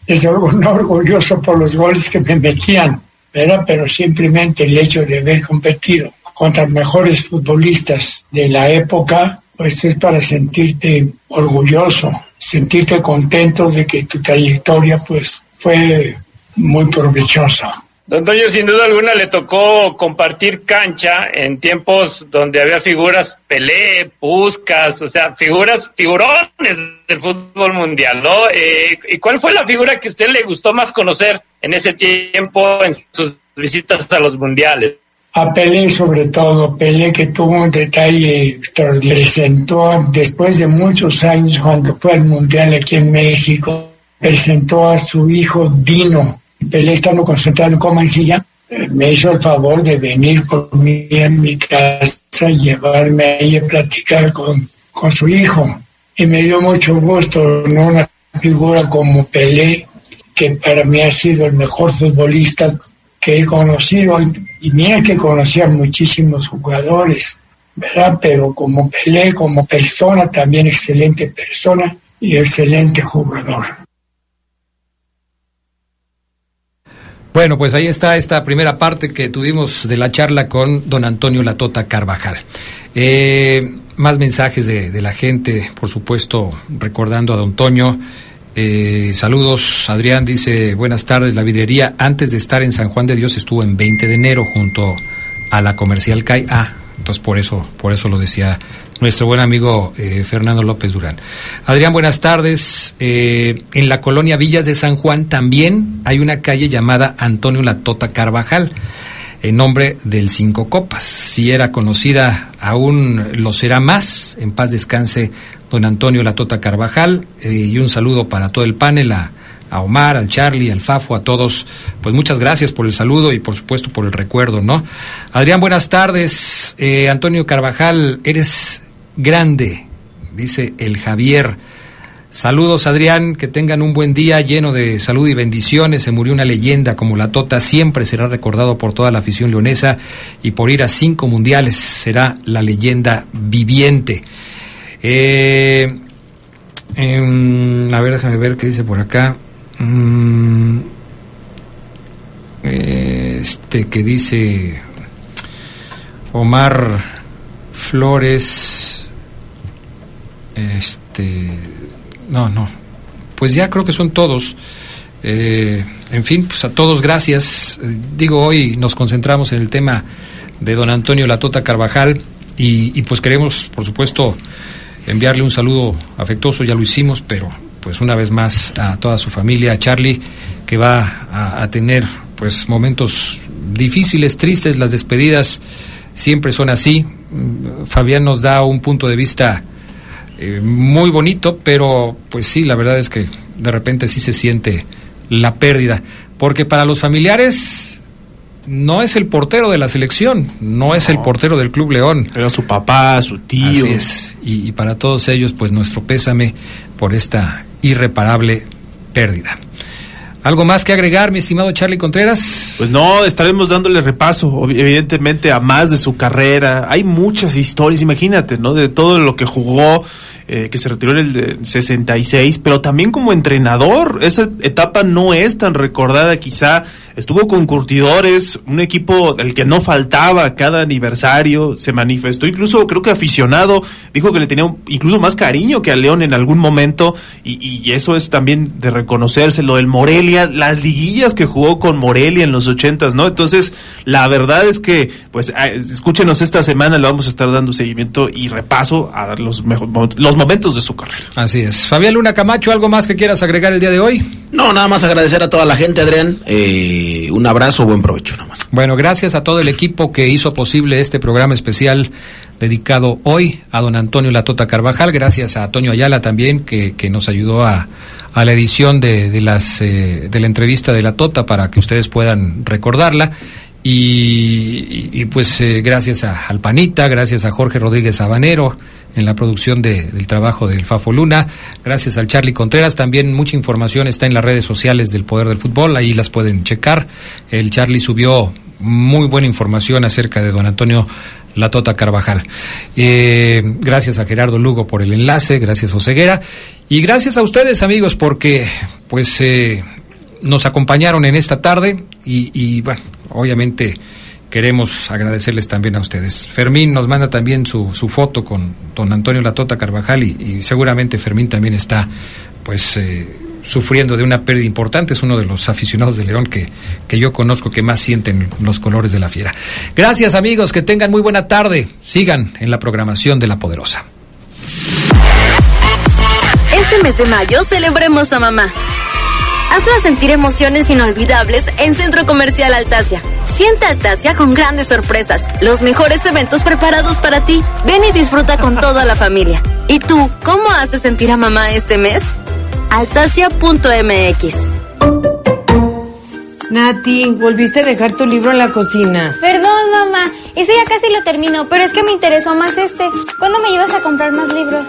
Desde luego, no orgulloso por los goles que me metían, ¿verdad? Pero simplemente el hecho de haber competido contra los mejores futbolistas de la época, pues es para sentirte orgulloso, sentirte contento de que tu trayectoria, pues, fue muy provechosa. Don Toño, sin duda alguna le tocó compartir cancha en tiempos donde había figuras Pelé, Puskas, o sea, figuras, figurones del fútbol mundial, ¿no? Eh, ¿Y cuál fue la figura que a usted le gustó más conocer en ese tiempo en sus visitas a los mundiales? A Pelé sobre todo, Pelé que tuvo un detalle extraordinario, presentó después de muchos años cuando fue al mundial aquí en México, presentó a su hijo Dino, Pelé estando concentrado en Comanjilla, eh, me hizo el favor de venir por en mi casa llevarme ahí a platicar con, con su hijo. Y me dio mucho gusto, ¿no? Una figura como Pelé, que para mí ha sido el mejor futbolista que he conocido. Y mira que conocía muchísimos jugadores, ¿verdad? Pero como Pelé, como persona, también excelente persona y excelente jugador. Bueno, pues ahí está esta primera parte que tuvimos de la charla con don Antonio Latota Carvajal. Eh, más mensajes de, la gente, por supuesto, recordando a don Toño. Eh, saludos, Adrián dice, buenas tardes, la vidrería antes de estar en San Juan de Dios estuvo en 20 de enero junto a la comercial CAI. Entonces por eso, por eso lo decía nuestro buen amigo eh, Fernando López Durán. Adrián, buenas tardes. Eh, en la colonia Villas de San Juan también hay una calle llamada Antonio Latota Carvajal, en nombre del Cinco Copas. Si era conocida, aún lo será más. En paz descanse don Antonio Latota Carvajal. Eh, y un saludo para todo el panel, a Omar, al Charlie, al Fafo, a todos. Pues muchas gracias por el saludo y por supuesto por el recuerdo, ¿no? Adrián, buenas tardes. Eh, Antonio Carvajal, eres grande, dice el Javier. Saludos Adrián, que tengan un buen día lleno de salud y bendiciones. Se murió una leyenda como la Tota, siempre será recordado por toda la afición leonesa y por ir a cinco mundiales será la leyenda viviente. Eh, eh, a ver, déjame ver qué dice por acá. Mm, este que dice Omar Flores. Este. No, no. Pues ya creo que son todos. Eh, en fin, pues a todos gracias. Digo, hoy nos concentramos en el tema de don Antonio Latota Carvajal y, y pues queremos, por supuesto, enviarle un saludo afectuoso, ya lo hicimos, pero pues una vez más a toda su familia, a Charlie, que va a, a tener pues momentos difíciles, tristes, las despedidas siempre son así. Fabián nos da un punto de vista eh, muy bonito, pero pues sí, la verdad es que de repente sí se siente la pérdida, porque para los familiares no es el portero de la selección, no es el portero del Club León. Era su papá, su tío. Así es, y, y para todos ellos pues nuestro pésame por esta irreparable pérdida. ¿Algo más que agregar, mi estimado Charlie Contreras? Pues no, estaremos dándole repaso, evidentemente, a más de su carrera. Hay muchas historias, imagínate, ¿no? De todo lo que jugó, eh, que se retiró en el 66, pero también como entrenador. Esa etapa no es tan recordada, quizá. Estuvo con curtidores, un equipo del que no faltaba cada aniversario, se manifestó, incluso creo que aficionado, dijo que le tenía incluso más cariño que a León en algún momento, y, eso es también de reconocerse, lo del Morelia, las liguillas que jugó con Morelia en los ochentas, ¿no? Entonces, la verdad es que, pues, escúchenos esta semana, le vamos a estar dando seguimiento y repaso a los, los momentos de su carrera. Así es. Fabián Luna Camacho, ¿algo más que quieras agregar el día de hoy? No, nada más agradecer a toda la gente, Adrián. Eh, un abrazo, buen provecho, nada más. Bueno, gracias a todo el equipo que hizo posible este programa especial dedicado hoy a don Antonio Latota Carvajal. Gracias a Toño Ayala también, que, que nos ayudó a, a la edición de, de las, eh, de la entrevista de la Tota para que ustedes puedan recordarla. Y, pues eh, gracias a Alpanita, gracias a Jorge Rodríguez Sabanero en la producción de, del trabajo del Fafo Luna, gracias al Charlie Contreras, también mucha información está en las redes sociales del Poder del Fútbol, ahí las pueden checar. El Charlie subió muy buena información acerca de don Antonio la Tota Carvajal. Eh, gracias a Gerardo Lugo por el enlace, gracias a Oseguera y gracias a ustedes amigos porque pues eh, nos acompañaron en esta tarde y, bueno, obviamente queremos agradecerles también a ustedes. Fermín nos manda también su, su foto con don Antonio La Tota Carvajal y, y seguramente Fermín también está pues... Eh, sufriendo de una pérdida importante, es uno de los aficionados de León que, que yo conozco que más sienten los colores de la fiera. Gracias amigos, que tengan muy buena tarde, sigan en la programación de La Poderosa. Este mes de mayo celebremos a mamá. Hazla sentir emociones inolvidables en Centro Comercial Altasia. Siente Altasia con grandes sorpresas, los mejores eventos preparados para ti. Ven y disfruta con toda la familia. ¿Y tú, cómo haces sentir a mamá este mes? altasia.mx. Nati, volviste a dejar tu libro en la cocina. Perdón, mamá. Ese ya casi lo terminó, pero es que me interesó más este. ¿Cuándo me llevas a comprar más libros?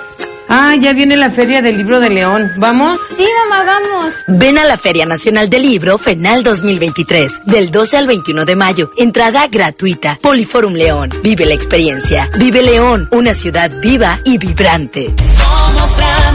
Ah, ya viene la Feria del Libro de León. ¿Vamos? Sí, mamá, vamos. Ven a la Feria Nacional del Libro FENAL 2023, del 12 al 21 de mayo. Entrada gratuita. Poliforum León. Vive la experiencia. Vive León, una ciudad viva y vibrante. Somos grandes.